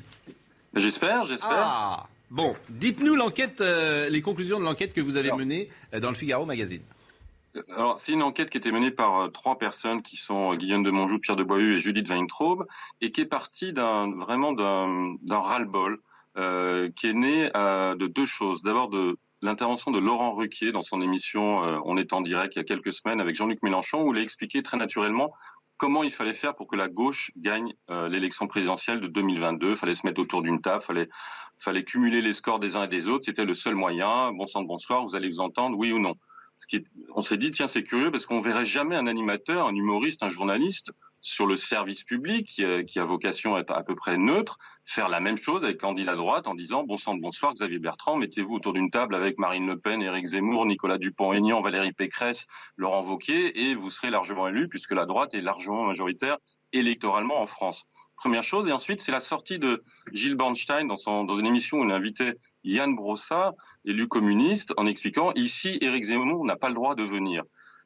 J'espère, j'espère. Ah, bon, dites-nous l'enquête, les conclusions de l'enquête que vous avez menée dans le Figaro Magazine. C'est une enquête qui été menée par euh, trois personnes qui sont euh, Guillaume de Monjou, Pierre de Boyeux et Judith Weintraub, et qui est partie d'un vraiment d'un ras-le-bol euh, qui est né de deux choses. D'abord de l'intervention de Laurent Ruquier dans son émission On est en direct il y a quelques semaines avec Jean-Luc Mélenchon, où il a expliqué très naturellement comment il fallait faire pour que la gauche gagne l'élection présidentielle de 2022. Il fallait se mettre autour d'une table, fallait fallait cumuler les scores des uns et des autres. C'était le seul moyen. Bon sang bonsoir, vous allez vous entendre, oui ou non on s'est dit tiens c'est curieux parce qu'on verrait jamais un animateur, un humoriste, un journaliste sur le service public qui a, vocation à être à peu près neutre, faire la même chose avec candidat droite en disant bon sang bonsoir Xavier Bertrand, mettez-vous autour d'une table avec Marine Le Pen, Éric Zemmour, Nicolas Dupont-Aignan, Valérie Pécresse, Laurent Wauquiez et vous serez largement élu puisque la droite est largement majoritaire électoralement en France. Première chose et ensuite c'est la sortie de Gilles Bornstein dans, son, dans une émission où il invitait Yann Brossat, élu communiste, en expliquant ici, Éric Zemmour n'a pas le droit de venir.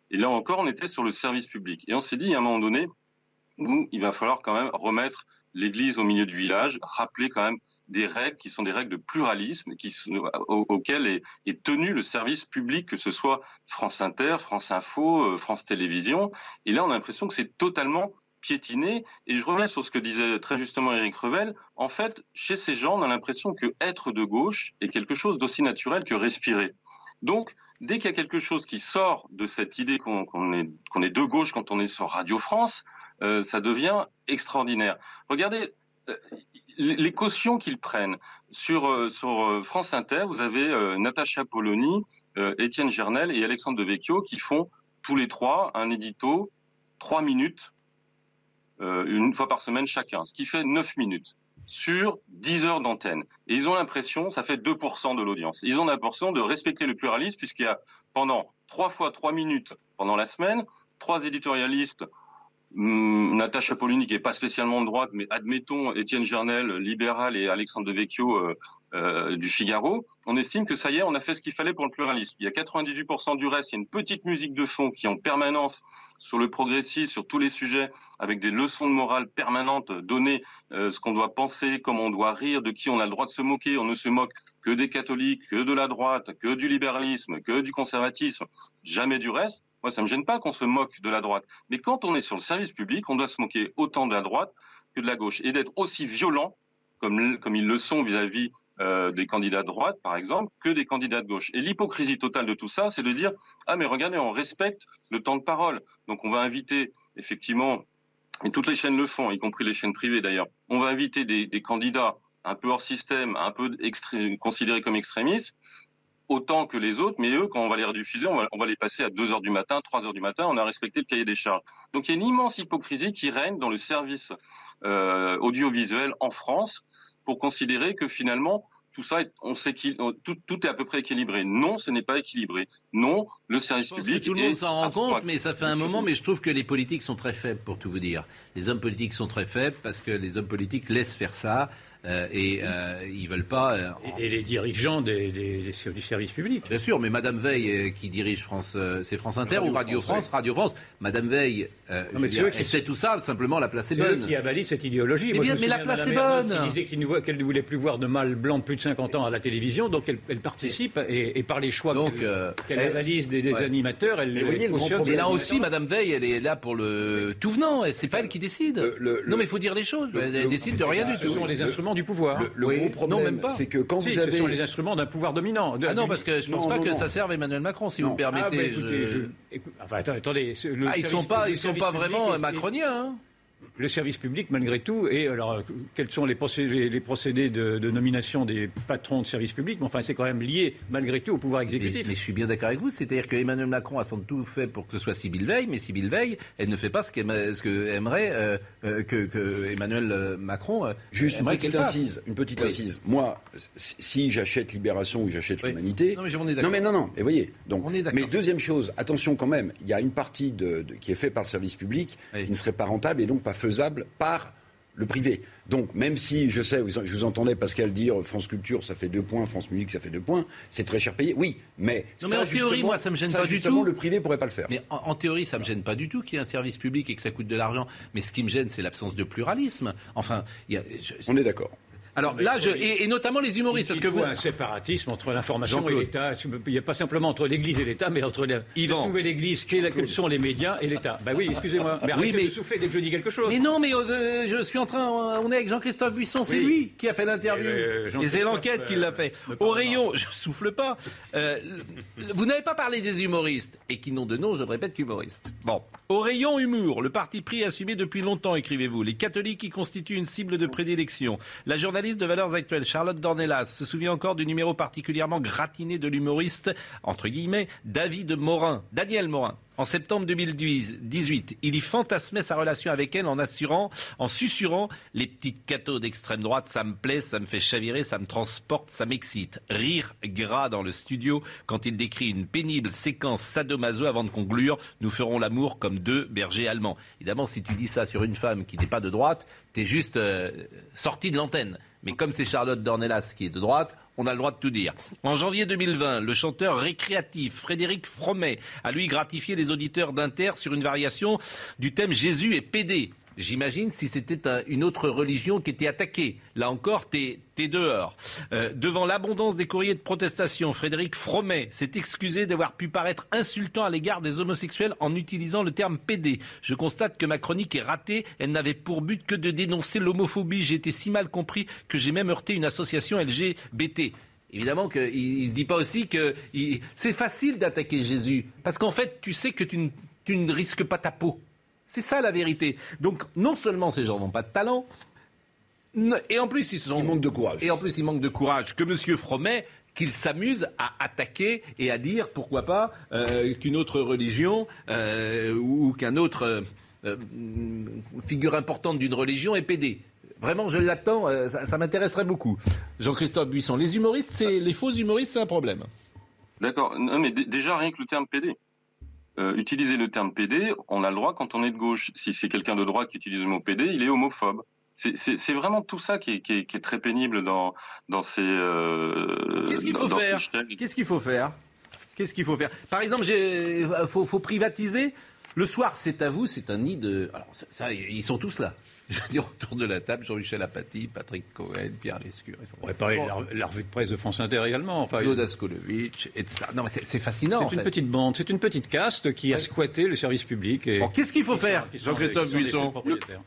Et là encore, on était sur le service public. Et on s'est dit, à un moment donné, il va falloir quand même remettre l'église au milieu du village, rappeler quand même des règles qui sont des règles de pluralisme auxquelles est, est, tenu le service public, que ce soit France Inter, France Info, euh, France Télévisions. Et là, on a l'impression que c'est totalement piétiner. Et je reviens sur ce que disait très justement Éric Revel. En fait, chez ces gens, on a l'impression que être de gauche est quelque chose d'aussi naturel que respirer. Donc, dès qu'il y a quelque chose qui sort de cette idée qu'on est, est, de gauche quand on est sur Radio France, euh, ça devient extraordinaire. Regardez euh, les cautions qu'ils prennent. Sur, euh, sur France Inter, vous avez Natacha Polony, Étienne Gernel et Alexandre Devecchio qui font tous les trois un édito, trois minutes, une fois par semaine chacun, ce qui fait 9 minutes sur 10 heures d'antenne. Et ils ont l'impression, ça fait 2% de l'audience. Ils ont l'impression de respecter le pluralisme puisqu'il y a pendant 3 fois 3 minutes pendant la semaine, trois éditorialistes Natacha Polony qui est pas spécialement de droite, mais admettons Étienne Gernel, libéral, et Alexandre Devecchio euh, euh, du Figaro, on estime que ça y est, on a fait ce qu'il fallait pour le pluralisme. Il y a 98% du reste, il y a une petite musique de fond qui est en permanence sur le progressisme, sur tous les sujets, avec des leçons de morale permanentes données, euh, ce qu'on doit penser, comment on doit rire, de qui on a le droit de se moquer. On ne se moque que des catholiques, que de la droite, que du libéralisme, que du conservatisme, jamais du reste. Moi, ça me gêne pas qu'on se moque de la droite. Mais quand on est sur le service public, on doit se moquer autant de la droite que de la gauche. Et d'être aussi violent, comme, ils le sont vis-à-vis euh, des candidats de droite, par exemple, que des candidats de gauche. Et l'hypocrisie totale de tout ça, c'est de dire ah mais regardez, on respecte le temps de parole. Donc on va inviter effectivement, et toutes les chaînes le font, y compris les chaînes privées d'ailleurs. On va inviter des candidats un peu hors système, un peu considérés comme extrémistes, autant que les autres, mais eux, quand on va les rediffuser, on va, on va les passer à 2 heures du matin, 3 heures du matin, on a respecté le cahier des charges. Donc il y a une immense hypocrisie qui règne dans le service euh, audiovisuel en France pour considérer que finalement, tout ça, on sait tout, tout, est à peu près équilibré. Non, ce n'est pas équilibré. Non, le service je public. Que tout le monde s'en rend compte, mais ça fait un moment. Mais je trouve que les politiques sont très faibles, pour tout vous dire. Les hommes politiques sont très faibles parce que les hommes politiques laissent faire ça. Euh, et euh, ils veulent pas. Euh, et, les dirigeants des, des, des, du service public. Bien sûr, mais Madame Veil euh, qui dirige France, euh, c'est France Inter ou Radio France, Radio France. Madame Veil, non, mais qui sait tout ça. Simplement, la place est, bonne. C'est qui avalise cette idéologie. Mais, bien, mais la place est bonne. Qui disait qu'elle ne voulait plus voir de mâles blancs de plus de 50 ans à la télévision, donc elle, elle participe et, et, par les choix qu'elle qu avalise des, des ouais. animateurs, elle les cautionne. Et là aussi, Madame Veil, elle est là pour le tout venant. C'est pas elle qui décide. Le, non, mais il faut dire les choses. Elle décide de rien du tout. Ce sont les instruments du pouvoir. Le gros problème, c'est que quand vous avez... Ce sont les instruments d'un pouvoir dominant. ah non, parce que je ne pense pas que ça serve Emmanuel Macron, si vous me permettez. Ah, bah, écoutez, je... Enfin, attendez, le ah, ils ne sont pas, ils sont pas vraiment macroniens. Hein le service public, malgré tout, et alors, quels sont les procédés, les procédés de, de, nomination des patrons de service public? Mais enfin, c'est quand même lié, malgré tout, au pouvoir exécutif. Mais, mais je suis bien d'accord avec vous. C'est-à-dire qu'Emmanuel Macron a sans tout fait pour que ce soit Sybille Veil, mais Sybille Veil, elle ne fait pas ce qu'aimerait que, euh, euh, que, que, Emmanuel euh, Macron euh, Juste une petite incise. Une petite oui. incise. Moi, si j'achète Libération ou j'achète oui. l'Humanité... Non, mais on est Non, mais non, non. Et voyez, donc, on est mais deuxième chose, attention quand même, il y a une partie de, de, qui est faite par le service public oui. qui ne serait pas rentable et donc pas faisable par le privé. Donc, même si, je sais, je vous entendais Pascal dire France Culture, ça fait deux points, France Musique, ça fait deux points, c'est très cher payé, oui, mais, non, mais en théorie, moi, ça me gêne ça, pas du tout. le privé pourrait pas le faire. Mais en, en théorie, ça me gêne pas du tout qu'il y ait un service public et que ça coûte de l'argent. Mais ce qui me gêne, c'est l'absence de pluralisme. Enfin, y a, je, on est d'accord. Alors là, je, et, et, notamment les humoristes, il parce que faut vous... un séparatisme entre l'information et l'État. Il n'y a pas simplement entre l'Église et l'État, mais entre la, Yvan. nouvelle Église, quels sont les médias et l'État. Ben oui, excusez-moi, mais arrêtez oui, mais... de souffler dès que je dis quelque chose. Mais non, mais euh, je suis en train, on est avec Jean-Christophe Buisson, c'est oui. lui qui a fait l'interview. Euh, et c'est l'enquête euh, qui l'a fait. Au rayon, je souffle pas. Euh, vous n'avez pas parlé des humoristes et qui n'ont de nom, je répète qu'humoristes. Bon, au rayon humour, le parti pris assumé depuis longtemps, écrivez-vous. Les catholiques qui constituent une cible de prédilection. La journaliste de Valeurs Actuelles Charlotte Dornelas se souvient encore du numéro particulièrement gratiné de l'humoriste, entre guillemets, David Morin, Daniel Morin. En septembre 2018, il y fantasmait sa relation avec elle en assurant, en susurrant les petites cathos d'extrême droite, ça me plaît, ça me fait chavirer, ça me transporte, ça m'excite. Rire gras dans le studio quand il décrit une pénible séquence sadomaso avant de conclure, nous ferons l'amour comme deux bergers allemands. Évidemment, si tu dis ça sur une femme qui n'est pas de droite, t'es juste euh, sorti de l'antenne. Mais comme c'est Charlotte Dornelas qui est de droite, on a le droit de tout dire. En janvier 2020, le chanteur récréatif Frédéric Fromet a lui gratifié les auditeurs d'Inter sur une variation du thème Jésus et PD. J'imagine si c'était un, une autre religion qui était attaquée. Là encore, t'es es dehors. Euh, devant l'abondance des courriers de protestation, Frédéric Fromet s'est excusé d'avoir pu paraître insultant à l'égard des homosexuels en utilisant le terme PD. Je constate que ma chronique est ratée. Elle n'avait pour but que de dénoncer l'homophobie. J'ai été si mal compris que j'ai même heurté une association LGBT. Évidemment qu'il ne se dit pas aussi que c'est facile d'attaquer Jésus. Parce qu'en fait, tu sais que tu ne risques pas ta peau. C'est ça la vérité. Donc non seulement ces gens n'ont pas de talent, et en plus ils, sont, ils manquent de courage. Et en plus ils manquent de courage que M. Fromet qu'il s'amuse à attaquer et à dire pourquoi pas euh, qu'une autre religion euh, ou qu'un autre euh, figure importante d'une religion est pédé. Vraiment, je l'attends, euh, ça, ça m'intéresserait beaucoup. Jean-Christophe Buisson, les humoristes, c'est les faux humoristes, c'est un problème. D'accord. Non, mais déjà rien que le terme pédé euh, utiliser le terme PD, on a le droit quand on est de gauche. Si c'est quelqu'un de droite qui utilise le mot PD, il est homophobe. C'est vraiment tout ça qui est, qui, est, qui est, très pénible dans, dans ces. Euh, Qu'est-ce qu'il faut, faire Qu'est-ce qu'il faut faire Qu'est-ce qu'il faut faire Par exemple, il faut, faut privatiser. Le soir, c'est à vous, c'est un nid de. Alors, ça, ils sont tous là je veux dire, autour de la table, Jean-Michel Apathy, Patrick Cohen, Pierre Lescure. On de la, revue de presse de France Inter également. Enfin, Claude Askolovitch, etc. Non, mais c'est fascinant. C'est une petite bande, c'est une petite caste qui a squatté le service public. Et... Bon, qu'est-ce qu'il faut faire, Jean-Christophe Buisson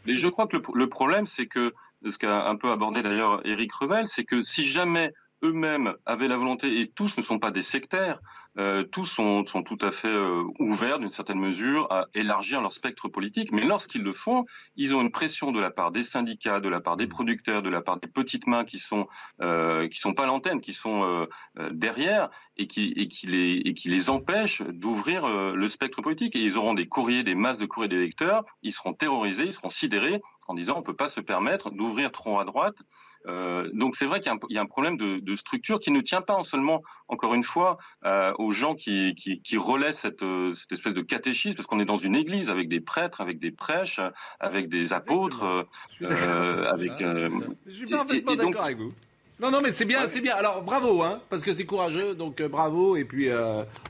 Mais je crois que le, le problème, c'est que, ce qu'a un peu abordé d'ailleurs Éric Revel, c'est que si jamais eux-mêmes avaient la volonté, et tous ne sont pas des sectaires, euh, tous sont, sont, tout à fait euh, ouverts d'une certaine mesure à élargir leur spectre politique, mais lorsqu'ils le font, ils ont une pression de la part des syndicats, de la part des producteurs, de la part des petites mains qui sont euh, qui sont pas l'antenne, qui sont euh, euh, derrière et qui et qui les et qui les empêchent d'ouvrir le spectre politique. Et ils auront des courriers, des masses de courriers d'électeurs, ils seront terrorisés, ils seront sidérés en disant on peut pas se permettre d'ouvrir trop à droite Euh, donc c'est vrai qu'il y, a un problème de, structure qui ne tient pas seulement, encore une fois, euh, aux gens qui, qui, qui relaient cette, euh, cette, espèce de catéchisme, parce qu'on est dans une église avec des prêtres, avec des prêches, avec des apôtres, euh, avec. Je suis parfaitement d'accord avec vous. Non, non, mais c'est bien, c'est bien. Alors bravo, hein, parce que c'est courageux, donc bravo. Et puis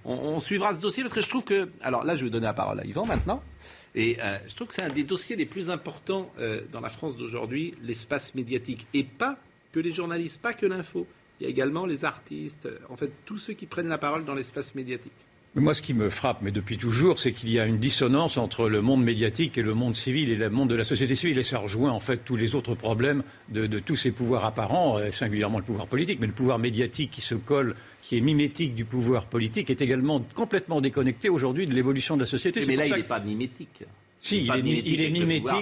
on, on, suivra ce dossier parce que je trouve que. Alors là, je vais donner la parole à Yvan maintenant. Et euh, je trouve que c'est un des dossiers les plus importants euh, dans la France d'aujourd'hui, l'espace médiatique. Et pas que les journalistes, pas que l'info. Il y a également les artistes, euh, en fait, tous ceux qui prennent la parole dans l'espace médiatique. Moi, ce qui me frappe, mais depuis toujours, c'est qu'il y a une dissonance entre le monde médiatique et le monde civil et le monde de la société civile. Et ça rejoint en fait tous les autres problèmes de, de tous ces pouvoirs apparents, singulièrement le pouvoir politique, mais le pouvoir médiatique qui se colle qui est mimétique du pouvoir politique, est également complètement déconnecté aujourd'hui de l'évolution de la société. Mais, là, il n'est pas mimétique. Si, il est, mimétique,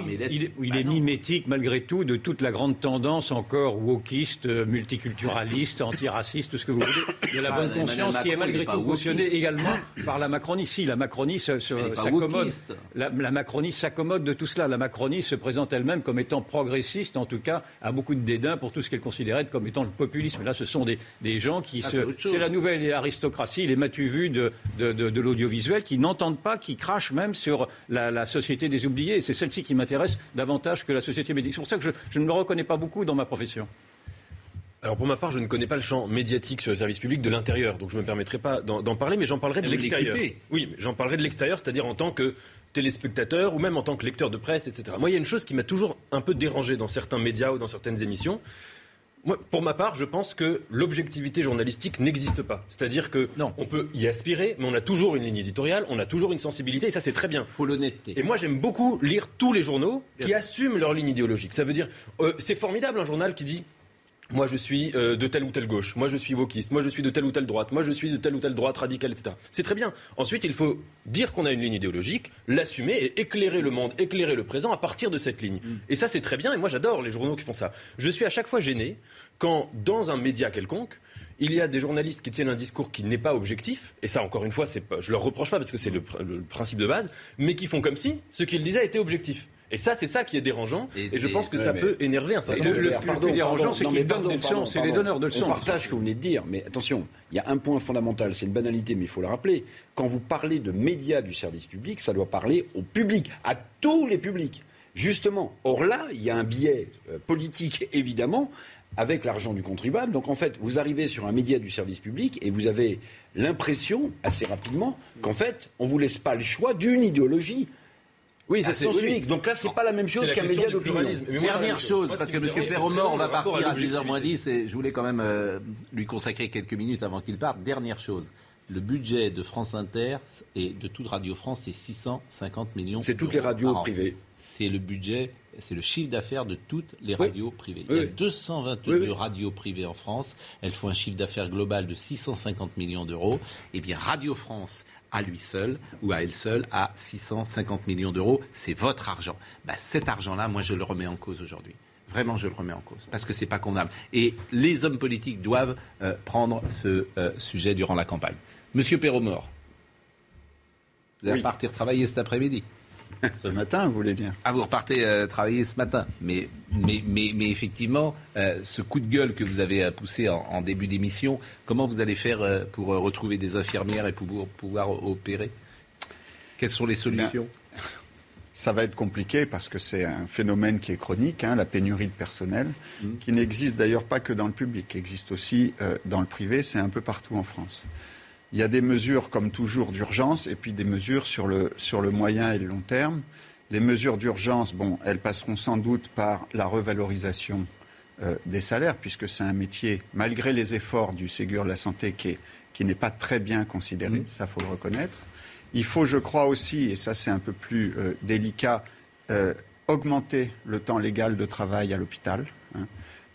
il, est, mimétique malgré tout de toute la grande tendance encore wokiste, multiculturaliste, antiraciste, tout ce que vous voulez. Il y a la bonne conscience qui est malgré tout cautionnée également par la Macronie. Si, la Macronie s'accommode. La, la, Macronie s'accommode de tout cela. La Macronie se présente elle-même comme étant progressiste, en tout cas, a beaucoup de dédain pour tout ce qu'elle considérait comme étant le populisme. Là, ce sont des, des gens qui ah, se. C'est la nouvelle aristocratie, les matu vus de, de, de, l'audiovisuel, qui n'entendent pas, qui crachent même sur la, la société des oubliés. Et c'est celle-ci qui m'intéresse davantage que la société médiatique. C'est pour ça que je, ne me reconnais pas beaucoup dans ma profession. Alors pour ma part, je ne connais pas le champ médiatique sur le service public de l'intérieur, donc je ne me permettrai pas d'en parler, mais j'en parlerai de l'extérieur. Oui, j'en parlerai de l'extérieur, c'est-à-dire en tant que téléspectateur ou même en tant que lecteur de presse, etc. Moi, il y a une chose qui m'a toujours un peu dérangé dans certains médias ou dans certaines émissions, pour ma part, je pense que l'objectivité journalistique n'existe pas. C'est-à-dire que on peut y aspirer, mais on a toujours une ligne éditoriale, on a toujours une sensibilité, et ça c'est très bien. Faut l'honnêteté. Et moi j'aime beaucoup lire tous les journaux qui assument leur ligne idéologique. Ça veut dire, euh, c'est formidable un journal qui dit moi je suis euh, de telle ou telle gauche, moi je suis wokiste, moi je suis de telle ou telle droite, moi je suis de telle ou telle droite radicale, etc. C'est très bien. Ensuite, il faut dire qu'on a une ligne idéologique, l'assumer et éclairer le monde, éclairer le présent à partir de cette ligne. Mm. Et ça, c'est très bien, et moi j'adore les journaux qui font ça. Je suis à chaque fois gêné quand, dans un média quelconque, il y a des journalistes qui tiennent un discours qui n'est pas objectif, et ça, encore une fois, pas, je leur reproche pas parce que c'est le, le, principe de base, mais qui font comme si ce qu'ils disaient était objectif. Et ça, c'est ça qui est dérangeant. Et, je pense que ça peut énerver un certain nombre Le, plus dérangeant, c'est qu'ils donnent des leçons. C'est les donneurs de leçons. On partage ce que vous venez de dire. Mais attention, il y a un point fondamental. C'est une banalité, mais il faut le rappeler. Quand vous parlez de médias du service public, ça doit parler au public, à tous les publics. Justement. Or là, il y a un biais euh, politique, évidemment, avec l'argent du contribuable. Donc en fait, vous arrivez sur un média du service public et vous avez l'impression, assez rapidement, qu'en fait, on ne vous laisse pas le choix d'une idéologie. Oui, c'est unique. Donc là, c'est pas la même chose qu'un média d'opinion. Dernière chose, parce que M. Perromort, on va partir à 10h 10 et je voulais quand même euh, lui consacrer quelques minutes avant qu'il parte. Dernière chose. Le budget de France Inter et de toute Radio France, c'est 650 millions. C'est toutes les radios privées. C'est le budget c'est le chiffre d'affaires de toutes les radios privées. Il y a 222 radios privées en France. Elles font un chiffre d'affaires global de 650 millions d'euros. Eh bien, Radio France, à lui seul ou à elle seule, a 650 millions d'euros. C'est votre argent. Bah, cet argent-là, moi, je le remets en cause aujourd'hui. Vraiment, je le remets en cause parce que c'est pas condamnable. Et les hommes politiques doivent euh, prendre ce euh, sujet durant la campagne. Monsieur Perromort, vous allez partir travailler cet après-midi. Ce matin, vous voulez dire Ah, vous repartez euh, travailler ce matin. Mais, mais, mais, mais effectivement, euh, ce coup de gueule que vous avez euh, poussé en, début d'émission, comment vous allez faire pour retrouver des infirmières et pour pouvoir opérer? Quelles sont les solutions? ça va être compliqué parce que c'est un phénomène qui est chronique, hein, la pénurie de personnel, mmh. qui n'existe d'ailleurs pas que dans le public, qui existe aussi dans le privé, c'est un peu partout en France. Il y a des mesures, comme toujours, d'urgence et puis des mesures sur le, sur le moyen et le long terme. Les mesures d'urgence, bon, elles passeront sans doute par la revalorisation euh, des salaires, puisque c'est un métier, malgré les efforts du Ségur de la santé, qui, qui n'est pas très bien considéré, mmh. ça faut le reconnaître. Il faut, je crois aussi, et ça c'est un peu plus euh, délicat, euh, augmenter le temps légal de travail à l'hôpital, hein,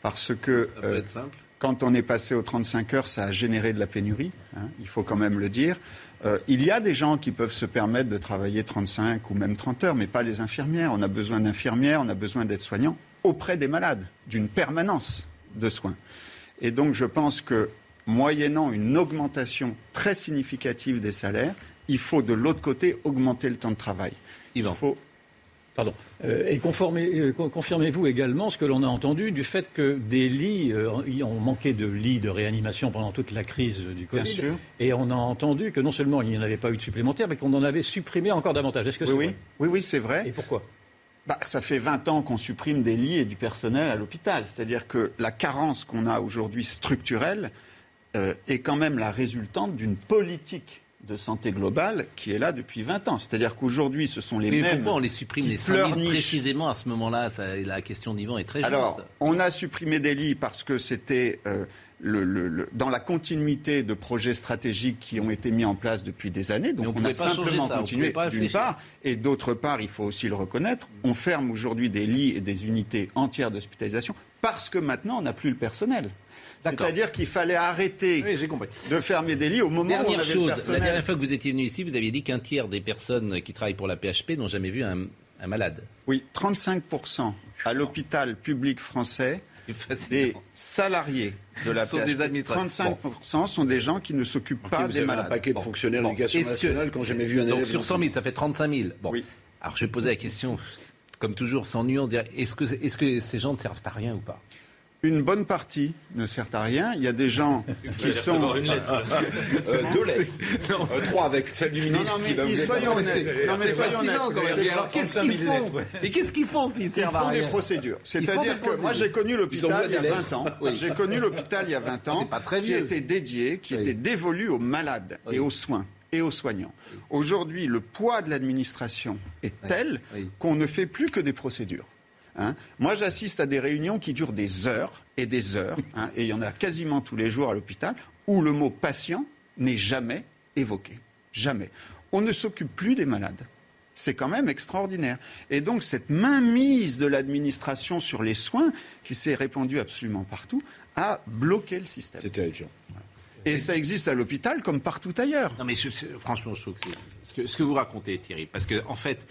parce que ça peut être simple quand on est passé aux 35 heures, ça a généré de la pénurie, hein, il faut quand même le dire. Euh, il y a des gens qui peuvent se permettre de travailler 35 ou même 30 heures, mais pas les infirmières. On a besoin d'infirmières, on a besoin d'aides-soignants auprès des malades, d'une permanence de soins. Et donc je pense que, moyennant une augmentation très significative des salaires, il faut de l'autre côté augmenter le temps de travail. Il faut Pardon. Euh, et euh, confirmez-vous également ce que l'on a entendu du fait que des lits, euh, ont manqué de lits de réanimation pendant toute la crise du Covid. Et on a entendu que non seulement il n'y en avait pas eu de supplémentaires, mais qu'on en avait supprimé encore davantage. Est-ce que c'est oui, vrai oui, oui, c'est vrai. Et pourquoi? Bah, ça fait 20 ans qu'on supprime des lits et du personnel à l'hôpital. C'est-à-dire que la carence qu'on a aujourd'hui structurelle est quand même la résultante d'une politique de santé globale qui est là depuis 20 ans. C'est-à-dire qu'aujourd'hui, ce sont les Mais mêmes. Pourquoi on les supprime les 5 précisément à ce moment-là La question d'Yvan est très juste. Alors, on a supprimé des lits parce que c'était euh, le, dans la continuité de projets stratégiques qui ont été mis en place depuis des années. Donc, on, a simplement continué d'une part. Et d'autre part, il faut aussi le reconnaître, on ferme aujourd'hui des lits et des unités entières d'hospitalisation parce que maintenant, on n'a plus le personnel. C'est-à-dire qu'il fallait arrêter de fermer des lits au moment où on avait chose, le personnel. La dernière fois que vous étiez venu ici, vous aviez dit qu'un tiers des personnes qui travaillent pour la PHP n'ont jamais vu un, malade. Oui, 35% à l'hôpital public français des salariés de la sont PHP. Des 35% sont des gens qui ne s'occupent pas des malades. un paquet de fonctionnaires de l'éducation nationale qui n'ont jamais vu un donc élève. sur 100 000, ça fait 35 000. Bon. Alors je vais poser la question, comme toujours, sans nuance, est-ce que, est -ce que ces gens ne servent à rien ou pas? Une bonne partie ne sert à rien. Il y a des gens qui sont. Une lettre. euh, deux lettres. Non. Euh, trois avec celle du ministre. Non, non, mais, soyons honnêtes. Non, mais soyons honnêtes. Alors qu'est-ce qu'ils font Mais qu'est-ce qu'ils font s'ils servent à rien Ils font des procédures. C'est-à-dire que moi, j'ai connu l'hôpital il y a 20 ans. J'ai connu l'hôpital il y a 20 ans qui était dédié, qui était dévolu aux malades et aux soins et aux soignants. Aujourd'hui, le poids de l'administration est tel qu'on ne fait plus que des procédures. Hein. Moi, j'assiste à des réunions qui durent des heures et des heures, hein, et il y en a quasiment tous les jours à l'hôpital, où le mot patient n'est jamais évoqué. Jamais. On ne s'occupe plus des malades. C'est quand même extraordinaire. Et donc cette mainmise de l'administration sur les soins, qui s'est répandue absolument partout, a bloqué le système. C'est terrifiant. Et ça existe à l'hôpital comme partout ailleurs. Non, mais franchement, je trouve que c'est ce que, vous racontez terrible. Parce que, en fait,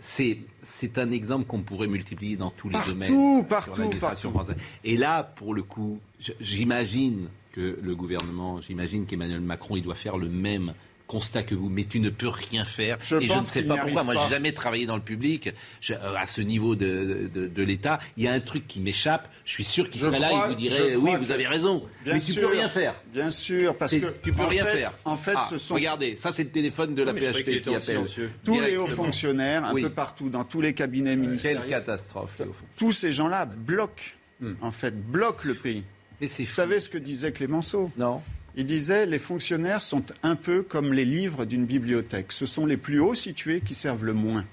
c'est un exemple qu'on pourrait multiplier dans tous les domaines. Partout, partout. Française. Et là, pour le coup, j'imagine que le gouvernement, j'imagine qu'Emmanuel Macron, il doit faire le même constat que vous, mais tu ne peux rien faire. Je et je ne sais pas pourquoi. Moi, j'ai jamais travaillé dans le public. Euh, à ce niveau de, de, l'État, il y a un truc qui m'échappe. Je suis sûr qu'il serait là et vous dirait oui, vous avez raison. mais tu peux rien faire. Bien sûr, parce que tu peux rien faire. En fait, ah, ce sont. Regardez, ça c'est le téléphone de la PHP qui appelle. Tous les hauts fonctionnaires, un peu partout, dans tous les cabinets ministériels. Quelle catastrophe. Tous ces gens-là bloquent, hmm. en fait, bloquent le pays. Vous savez ce que disait Clémenceau? Non. Il disait les fonctionnaires sont un peu comme les livres d'une bibliothèque. Ce sont les plus hauts situés qui servent le moins.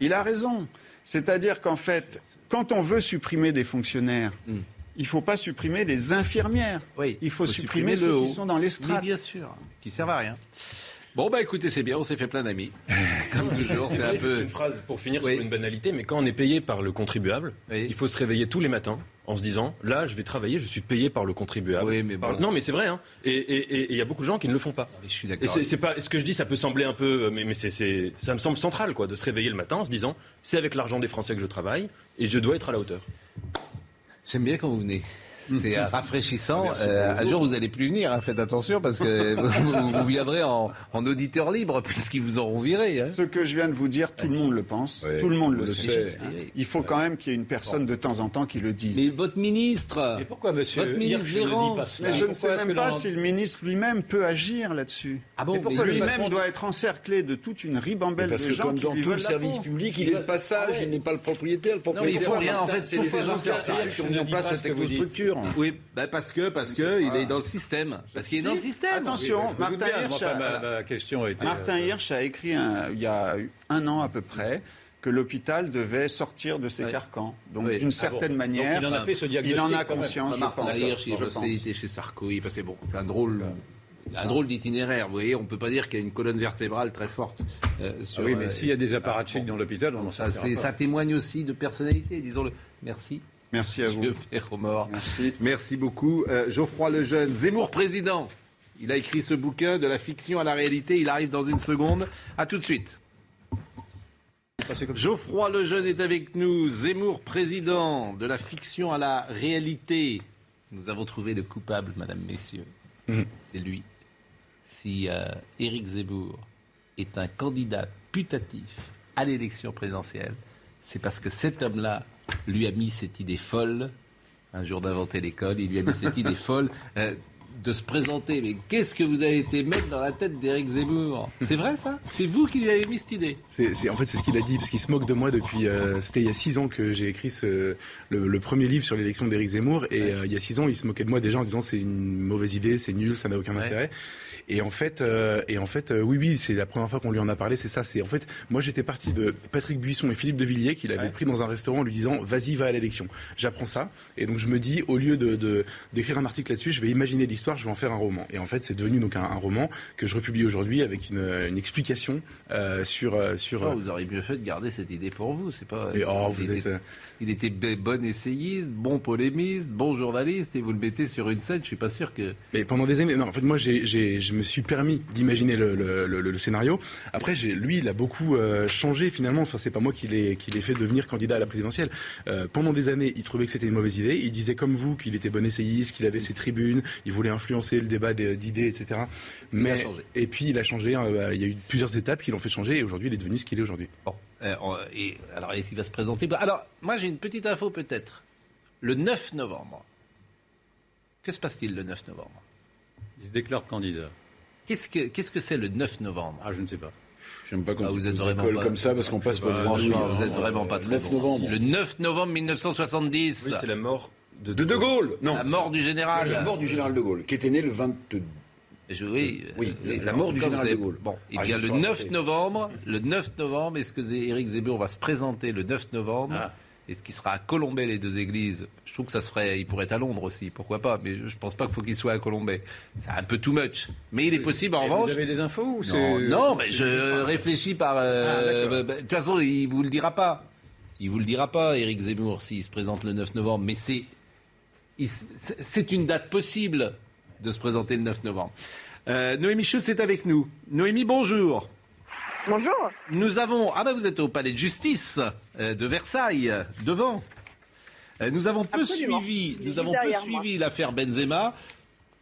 Il a raison. C'est-à-dire qu'en fait, quand on veut supprimer des fonctionnaires, hmm. il ne faut pas supprimer les infirmières. il faut, supprimer, ceux qui sont dans les strates. bien sûr, qui servent à rien. Bon, bah écoutez, c'est bien, on s'est fait plein d'amis. Comme toujours, c'est un peu. Une phrase pour finir sur une banalité, mais quand on est payé par le contribuable, il faut se réveiller tous les matins en se disant là, je vais travailler, je suis payé par le contribuable. Oui, mais Non, mais c'est vrai. Hein. Et il y a beaucoup de gens qui ne le font pas. je suis d'accord. Et c'est pas ce que je dis, ça peut sembler un peu, mais, mais c'est ça me semble central, quoi, de se réveiller le matin en se disant c'est avec l'argent des Français que je travaille et je dois être à la hauteur. J'aime bien quand vous venez. C'est rafraîchissant. Euh, un jour, vous allez plus venir. Hein, faites attention parce que vous, viendrez en, auditeur libre puisqu'ils vous auront viré. Hein. Ce que je viens de vous dire, tout le monde le pense, tout le monde le, sait. Il faut quand même qu'il y ait une personne de temps en temps qui le dise. Mais votre ministre. Mais pourquoi, monsieur Votre ministre Véran. Mais je ne sais même pas si le ministre lui-même peut agir là-dessus. Ah bon Lui-même doit être encerclé de toute une ribambelle de gens comme dans tout le service public, il est le passage, il n'est pas le propriétaire. Le propriétaire, il faut rien. En fait, c'est les gens qui ont mis en place cette écostructure. Oui, bah parce que parce que il est dans le système. Parce qu'il est dans le système. Attention, Martin Hirsch. A, question a été Martin euh, Hirsch a écrit il y a un an à peu près que l'hôpital devait sortir de ses carcans. Donc, d'une ah certaine manière, il en a, fait ce il en a conscience, je Martin pense. Hirsch, il était chez Sarko, c'est bon, c'est un drôle. Un drôle d'itinéraire, vous voyez, on ne peut pas dire qu'il y a une colonne vertébrale très forte. Euh, sur, oui, mais euh, s'il y a des apparatchiks dans l'hôpital, on ça, ça témoigne aussi de personnalité, disons-le. Merci. Merci à vous. Merci. Merci beaucoup. Euh, Geoffroy Lejeune, Zemmour président. Il a écrit ce bouquin de la fiction à la réalité. Il arrive dans une seconde. À tout de suite. Geoffroy Lejeune est avec nous. Zemmour président de la fiction à la réalité. Nous avons trouvé le coupable, madame, messieurs. Mm. C'est lui. Si euh, Éric Zemmour est un candidat putatif à l'élection présidentielle, c'est parce que cet homme-là lui a mis cette idée folle, un jour d'inventer l'école, il lui a mis cette idée folle. Euh, de se présenter. Mais qu'est-ce que vous avez été mettre dans la tête d'Éric Zemmour? C'est vrai ça? C'est vous qui lui avez mis cette idée? En fait, c'est ce qu'il a dit, parce qu'il se moque de moi depuis. Euh, c'était il y a six ans que j'ai écrit ce, le, premier livre sur l'élection d'Éric Zemmour. Et euh, il y a six ans, il se moquait de moi déjà en disant c'est une mauvaise idée, c'est nul, ça n'a aucun intérêt. Et en fait, euh, et en fait, oui, oui, c'est la première fois qu'on lui en a parlé. C'est ça. C'est en fait, moi, j'étais parti de Patrick Buisson et Philippe de Villiers qu'il avait pris dans un restaurant en lui disant vas-y, va à l'élection. J'apprends ça, et donc je me dis au lieu de d'écrire un article là-dessus, je vais imaginer l'histoire, je vais en faire un roman. Et en fait, c'est devenu donc un, roman que je republie aujourd'hui avec une, explication euh, sur euh, sur. Oh, vous auriez mieux fait de garder cette idée pour vous. C'est pas. oh, vous êtes. Euh, il était bon essayiste, bon polémiste, bon journaliste, et vous le mettez sur une scène. Je suis pas sûr que. Mais pendant des années, non. En fait, moi, j'ai, me suis permis d'imaginer le, le, le, scénario. Après, lui, il a beaucoup changé finalement. Enfin, c'est pas moi qui l'ai fait devenir candidat à la présidentielle. pendant des années, il trouvait que c'était une mauvaise idée. Il disait comme vous qu'il était bon essayiste, qu'il avait ses tribunes, il voulait influencer le débat d'idées, etc. Mais, il a changé. Et puis il a changé. Hein, bah, il y a eu plusieurs étapes qui l'ont fait changer et aujourd'hui il est devenu ce qu'il est aujourd'hui. Bon. Euh, et alors est-ce qu'il va se présenter? Alors moi j'ai une petite info peut-être. Le 9 novembre. Que se passe-t-il le 9 novembre? Il se déclare candidat. Qu'est-ce que qu'est-ce que c'est le 9 novembre? Ah je ne sais pas. J'aime pas quand ah, vous êtes vraiment pas... comme ça parce qu'on passe pour des Franchement, vous êtes vraiment pas très 9 novembre. Le 9 novembre 1970. Oui, c'est la mort de De, de Gaulle. Non. La mort du général. La mort du général de Gaulle, qui était né le 22 oui, oui euh, la mort du général de Gaulle. Bon, il y a le 9 novembre. Le 9 novembre, est-ce que Éric Zemmour va se présenter le 9 novembre? Ah. Est-ce qu'il sera à Colombay, les deux églises Je trouve que ça se ferait. Il pourrait être à Londres aussi, pourquoi pas Mais je pense pas qu'il faut qu'il soit à Colombay. C'est un peu too much. Mais il est possible, en revanche. Vous avez des infos ou non, non, mais je réfléchis par. Euh, ah, bah, de toute façon, il vous le dira pas. Il vous le dira pas, Éric Zemmour, s'il se présente le 9 novembre. Mais c'est. C'est une date possible de se présenter le 9 novembre. Euh, Noémie Schultz est avec nous. Noémie, bonjour. Bonjour. Nous avons. Ah ben vous êtes au palais de justice euh, de Versailles, devant. Euh, nous avons peu suivi, nous avons peu suivi l'affaire Benzema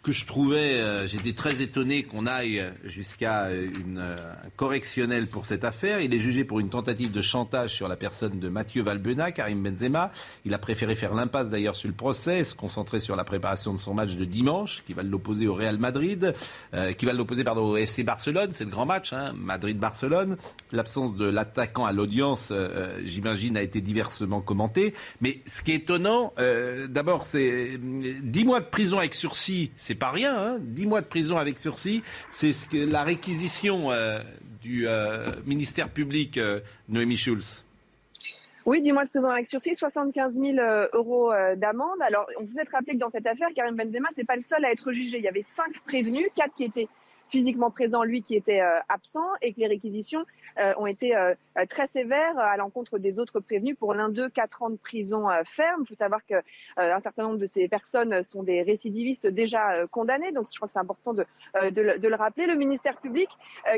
que je trouvais, euh, j'étais très étonné qu'on aille jusqu'à une euh, correctionnelle pour cette affaire. Il est jugé pour une tentative de chantage sur la personne de Mathieu Valbena, Karim Benzema. Il a préféré faire l'impasse d'ailleurs sur le procès, se concentrer sur la préparation de son match de dimanche, qui va l'opposer au Real Madrid, euh, qui va l'opposer pardon au FC Barcelone. C'est le grand match, hein, Madrid-Barcelone. L'absence de l'attaquant à l'audience, j'imagine, a été diversement commentée. Mais ce qui est étonnant, d'abord, c'est 10 mois de prison avec sursis. Pas rien, hein 10 mois de prison avec sursis, c'est la réquisition euh, du euh, ministère public, euh, Noémie Schulz. Oui, 10 mois de prison avec sursis, 75 000 euros d'amende. Alors, on peut être rappeler que dans cette affaire, Karim Benzema, c'est pas le seul à être jugé. Il y avait cinq prévenus, quatre qui étaient physiquement présents, lui qui était absent, et que les réquisitions euh, ont été euh, euh, très sévères à l'encontre des autres prévenus. Pour l'un d'eux, quatre ans de prison ferme. Il faut savoir que un certain nombre de ces personnes sont des récidivistes déjà condamnés. Donc, je crois que c'est important de, le, rappeler. Le ministère public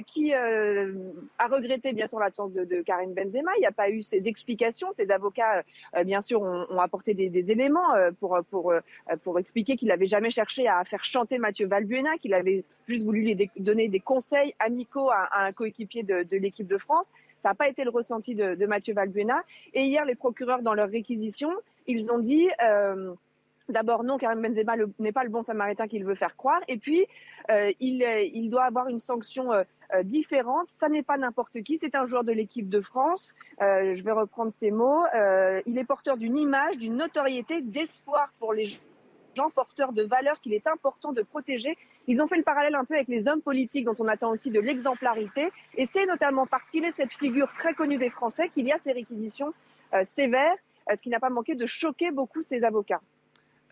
qui a regretté bien sûr l'absence de, de Karim Benzema. Il n'y a pas eu ses explications. Ses avocats, bien sûr, ont, apporté des, éléments pour pour pour expliquer qu'il n'avait jamais cherché à faire chanter Mathieu Valbuena, qu'il avait juste voulu lui donner des conseils amicaux à, un coéquipier de, l'équipe de France. Ça n'a pas été le ressenti de, Mathieu Valbuena. Et hier, les procureurs, dans leur réquisition, ils ont dit... Euh, D'abord, non, Karim Benzema n'est pas le bon samaritain qu'il veut faire croire. Et puis, euh, il, doit avoir une sanction euh, différente. Ça n'est pas n'importe qui. C'est un joueur de l'équipe de France. je vais reprendre ces mots. il est porteur d'une image, d'une notoriété, d'espoir pour les gens porteurs de valeurs qu'il est important de protéger. Ils ont fait le parallèle un peu avec les hommes politiques dont on attend aussi de l'exemplarité. Et c'est notamment parce qu'il est cette figure très connue des Français qu'il y a ces réquisitions euh, sévères, euh, ce qui n'a pas manqué de choquer beaucoup ses avocats.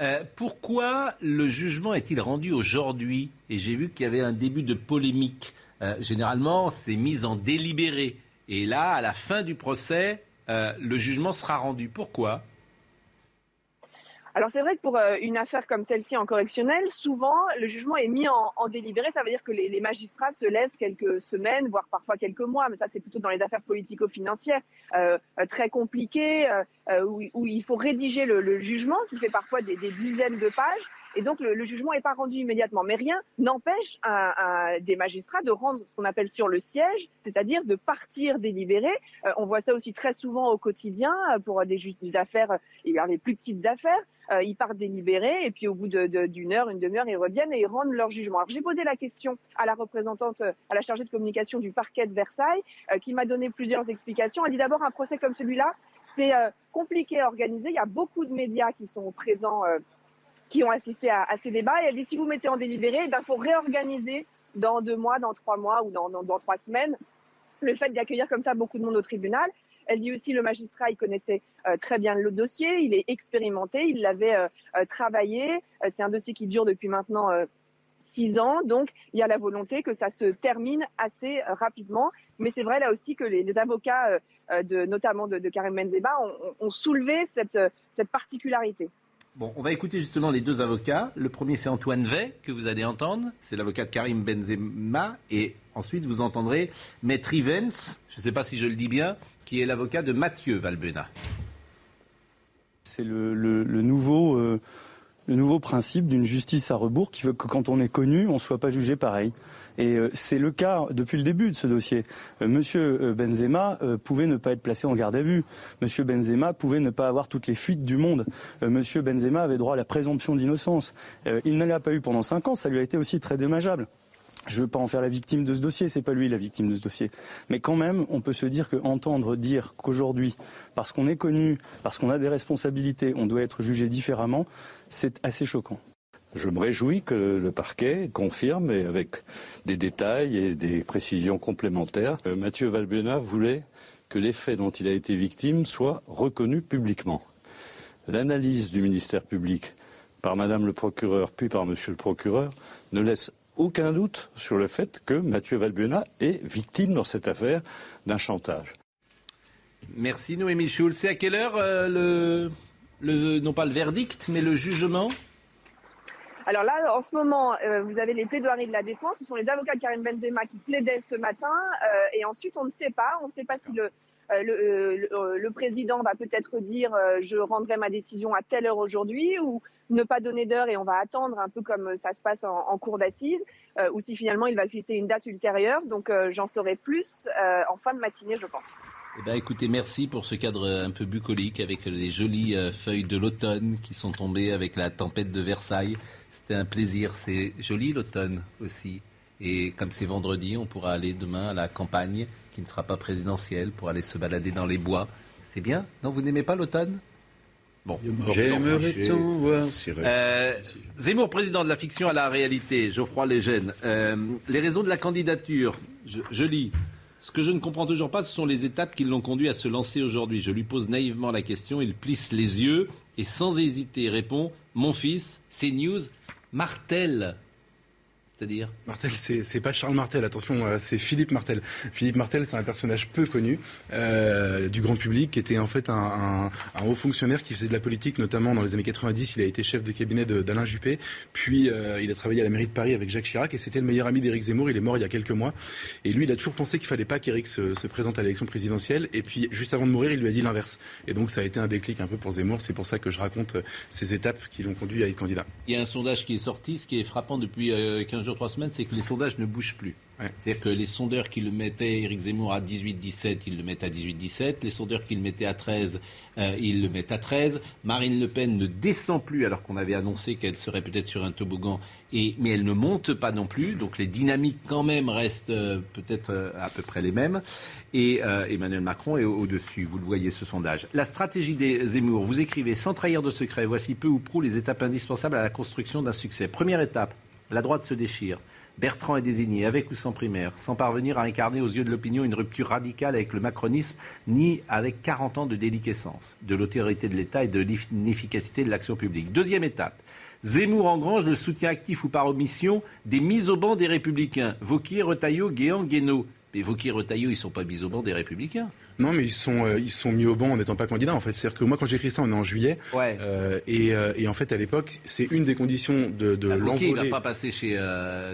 Euh, pourquoi le jugement est-il rendu aujourd'hui? Et j'ai vu qu'il y avait un début de polémique. généralement, c'est mis en délibéré. Et là, à la fin du procès, le jugement sera rendu. Pourquoi? Alors c'est vrai que pour euh, une affaire comme celle-ci en correctionnel, souvent le jugement est mis en, délibéré. Ça veut dire que les, magistrats se laissent quelques semaines, voire parfois quelques mois. Mais ça, c'est plutôt dans les affaires politico-financières euh, euh, très compliquées, où, il faut rédiger le, jugement, qui fait parfois des, dizaines de pages. Et donc le, jugement n'est pas rendu immédiatement. Mais rien n'empêche des magistrats de rendre ce qu'on appelle sur le siège, c'est-à-dire de partir délibéré. Euh, on voit ça aussi très souvent au quotidien euh, pour des juges d'affaires et les plus petites affaires. Euh, ils partent délibérés et puis au bout d'une heure, une demi-heure, ils reviennent et ils rendent leur jugement. Alors j'ai posé la question à la représentante, à la chargée de communication du parquet de Versailles, qui m'a donné plusieurs explications. Elle dit d'abord un procès comme celui-là, c'est compliqué à organiser. Il y a beaucoup de médias qui sont présents qui ont assisté à, ces débats. Et elle dit si vous mettez en délibéré, il eh faut réorganiser dans deux mois, dans trois mois ou dans, dans, trois semaines le fait d'accueillir comme ça beaucoup de monde au tribunal. Elle dit aussi le magistrat, il connaissait euh, très bien le dossier, il est expérimenté, il l'avait euh, euh, travaillé. c'est un dossier qui dure depuis maintenant six ans, donc il y a la volonté que ça se termine assez rapidement. Mais c'est vrai là aussi que les, avocats, de, notamment de, Karim Benzema, ont, soulevé cette particularité. Bon, on va écouter justement les deux avocats. Le premier, c'est Antoine Vey, que vous allez entendre. C'est l'avocat de Karim Benzema. Et ensuite, vous entendrez Maître Ivens, je ne sais pas si je le dis bien, qui est l'avocat de Mathieu Valbena. C'est euh, le nouveau principe d'une justice à rebours qui veut que quand on est connu, on ne soit pas jugé pareil. Et euh, c'est le cas depuis le début de ce dossier. Euh, Monsieur euh, Benzema pouvait ne pas être placé en garde à vue. Monsieur Benzema pouvait ne pas avoir toutes les fuites du monde. Monsieur Benzema avait droit à la présomption d'innocence. Il ne l'a pas eu pendant cinq ans. Ça lui a été aussi très dommageable. Je ne veux pas en faire la victime de ce dossier, c'est pas lui la victime de ce dossier. Mais quand même, on peut se dire qu'entendre dire qu'aujourd'hui, parce qu'on est connu, parce qu'on a des responsabilités, on doit être jugé différemment, c'est assez choquant. Je me réjouis que le parquet confirme, et avec des détails et des précisions complémentaires, que Mathieu Valbuena voulait que les faits dont il a été victime soient reconnus publiquement. L'analyse du ministère public par Madame le procureur puis par Monsieur le procureur ne laisse aucun doute sur le fait que Mathieu Valbuena est victime dans cette affaire d'un chantage. Merci Noémie Schulz. C'est à quelle heure euh, non pas le verdict, mais le jugement? Alors là, en ce moment, euh, vous avez les plaidoiries de la défense. Ce sont les avocats de Karim Benzema qui plaidaient ce matin. Euh, et ensuite, on ne sait pas. On ne sait pas si le, euh, le, président va peut-être dire je rendrai ma décision à telle heure aujourd'hui ou ne pas donner d'heure et on va attendre un peu comme ça se passe en, cour d'assises ou si finalement il va fixer une date ultérieure. Donc j'en saurai plus en fin de matinée, je pense. Eh ben, écoutez, merci pour ce cadre un peu bucolique avec les jolies feuilles de l'automne qui sont tombées avec la tempête de Versailles. C'était un plaisir. C'est joli l'automne aussi. Et comme c'est vendredi, on pourra aller demain à la campagne, qui ne sera pas présidentielle, pour aller se balader dans les bois. C'est bien Non, vous n'aimez pas l'automne? Bon, j'aimerais tout voir. Euh, Zemmour, président de la fiction à la réalité, Geoffroy Légène. Euh, les raisons de la candidature, je, je, lis. Ce que je ne comprends toujours pas, ce sont les étapes qui l'ont conduit à se lancer aujourd'hui. Je lui pose naïvement la question, il plisse les yeux et sans hésiter répond Mon fils, c'est news, Martel c'est-à-dire Martel, c'est pas Charles Martel, attention, euh, c'est Philippe Martel. Philippe Martel, c'est un personnage peu connu euh, du grand public, qui était en fait un, haut fonctionnaire qui faisait de la politique, notamment dans les années 90. Il a été chef de cabinet d'Alain Juppé, puis euh, il a travaillé à la mairie de Paris avec Jacques Chirac, et c'était le meilleur ami d'Éric Zemmour. Il est mort il y a quelques mois, et lui, il a toujours pensé qu'il fallait pas qu'Éric se, présente à l'élection présidentielle. Et puis, juste avant de mourir, il lui a dit l'inverse. Et donc, ça a été un déclic un peu pour Zemmour. C'est pour ça que je raconte ces étapes qui l'ont conduit à être candidat. Il y a un sondage qui est sorti, ce qui est frappant depuis 15 jours, 3 semaines, c'est que les sondages ne bougent plus. C'est-à-dire que les sondeurs qui le mettaient, Éric Zemmour, à 18-17, ils le mettent à 18-17. Les sondeurs qui le mettaient à 13, euh, ils le mettent à 13. Marine Le Pen ne descend plus alors qu'on avait annoncé qu'elle serait peut-être sur un toboggan, et, mais elle ne monte pas non plus. Donc les dynamiques quand même restent euh, peut-être euh, à peu près les mêmes. Et Emmanuel Macron est au-dessus, vous le voyez ce sondage. La stratégie des Zemmour, vous écrivez, sans trahir de secret, voici peu ou prou les étapes indispensables à la construction d'un succès. Première étape, la droite se déchire. Bertrand est désigné, avec ou sans primaire, sans parvenir à incarner aux yeux de l'opinion une rupture radicale avec le macronisme, ni avec 40 ans de déliquescence, de l'autorité de l'État et de l'inefficacité de l'action publique. Deuxième étape. Zemmour engrange le soutien actif ou par omission des mises au banc des Républicains. Vauquier, Retailleau, Guéant, Guénaud. Mais Vauquier et Retailleau, ils ne sont pas mis au banc des Républicains. Non, mais ils sont, euh, ils sont mis au banc en n'étant pas candidats. En fait, c'est-à-dire que moi, quand j'ai écrit ça, on est en juillet. Ouais. Euh, et, euh, et, en fait, à l'époque, c'est une des conditions de, de l'envolée. Il va pas passer chez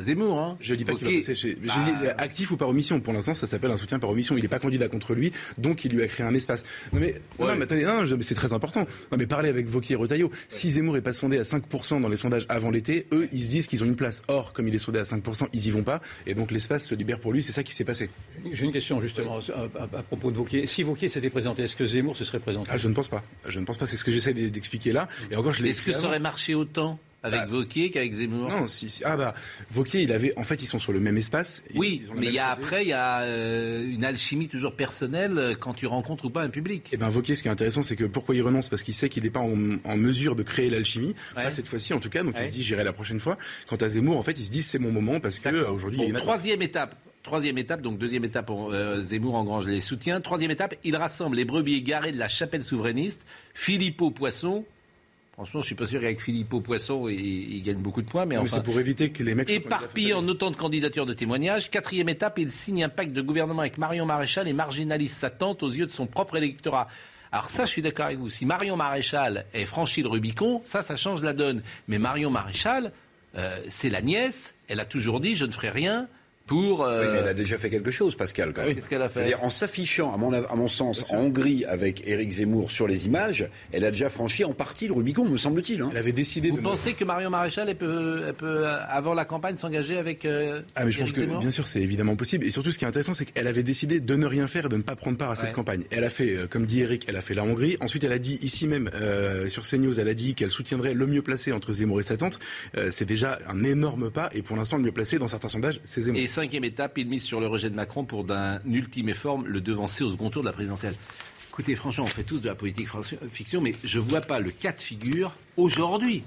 Zemmour. Hein. Je dis pas qu'il va passer chez. Bah... Dis, actif ou par omission. Pour l'instant, ça s'appelle un soutien par omission. Il n'est pas candidat contre lui, donc il lui a créé un espace. Non mais, ouais. non, mais attendez, non, c'est très important. Non mais parlez avec Vauquier et Retailleau. Si Zemmour est pas sondé à 5% dans les sondages avant l'été, eux, ils se disent qu'ils ont une place. Or, comme il est sondé à 5%, ils y vont pas, et donc l'espace se libère pour lui. C'est ça qui s'est passé. J'ai une question justement à, à, à, propos de Vauquier. Si Vauquier s'était présenté, est-ce que Zemmour se serait présenté? Ah, Je ne pense pas. Je ne pense pas. C'est ce que j'essaie d'expliquer là. Et encore, je Est-ce que ça aurait marché autant avec bah, Vauquier qu'avec Zemmour? Non, si, si, Ah bah, Vauquier, il avait. En fait, ils sont sur le même espace. Oui, mais il y a après, il y a euh, une alchimie toujours personnelle euh, quand tu rencontres ou pas un public. Et eh ben Vauquier, ce qui est intéressant, c'est que pourquoi il renonce? Parce qu'il sait qu'il n'est pas en, en, mesure de créer l'alchimie. Ouais. Là, cette fois-ci, en tout cas, donc ouais. il se dit j'irai la prochaine fois. Quant à Zemmour, en fait, il se dit c'est mon moment parce que euh, aujourd'hui, bon, il y a une troisième étape. Troisième étape, donc deuxième étape, euh, Zemmour engrange les soutiens. Troisième étape, il rassemble les brebis égarées de la chapelle souverainiste, Philippot Poisson. Franchement, je suis pas sûr qu'avec Philippot Poisson, il, il, gagne beaucoup de points, mais, mais enfin. c'est pour éviter que les mecs. Éparpillé en autant de candidatures de témoignages. Quatrième étape, il signe un pacte de gouvernement avec Marion Maréchal et marginalise sa tante aux yeux de son propre électorat. Alors ça, je suis d'accord avec vous. Si Marion Maréchal est franchi le Rubicon, ça, ça change la donne. Mais Marion Maréchal, euh, c'est la nièce. Elle a toujours dit, je ne ferai rien pour. Euh... Oui, mais elle a déjà fait quelque chose, Pascal. Quand même. Qu'est-ce qu'elle a fait En s'affichant, à mon, à mon sens, en Hongrie avec Éric Zemmour sur les images, elle a déjà franchi en partie le Rubicon, me semble-t-il. Hein. Elle avait décidé. Vous de pensez que Marion Maréchal elle peut, elle peut, avant la campagne, s'engager avec euh, Ah, mais je Éric pense que, Zemmour bien sûr, c'est évidemment possible. Et surtout, ce qui est intéressant, c'est qu'elle avait décidé de ne rien faire et de ne pas prendre part à cette Ouais. campagne. Elle a fait, euh, comme dit Eric, elle a fait la Hongrie. Ensuite, elle a dit ici même euh, sur CNews, elle a dit qu'elle soutiendrait le mieux placé entre Zemmour et sa tante. Euh, c'est déjà un énorme pas. Et pour l'instant, le mieux placé dans certains sondages, c'est Zemmour. Et cinquième étape, il mise sur le rejet de Macron pour d'un ultime effort le devancer au second tour de la présidentielle. Écoutez, franchement, on fait tous de la politique fiction, mais je ne vois pas le cas de figure aujourd'hui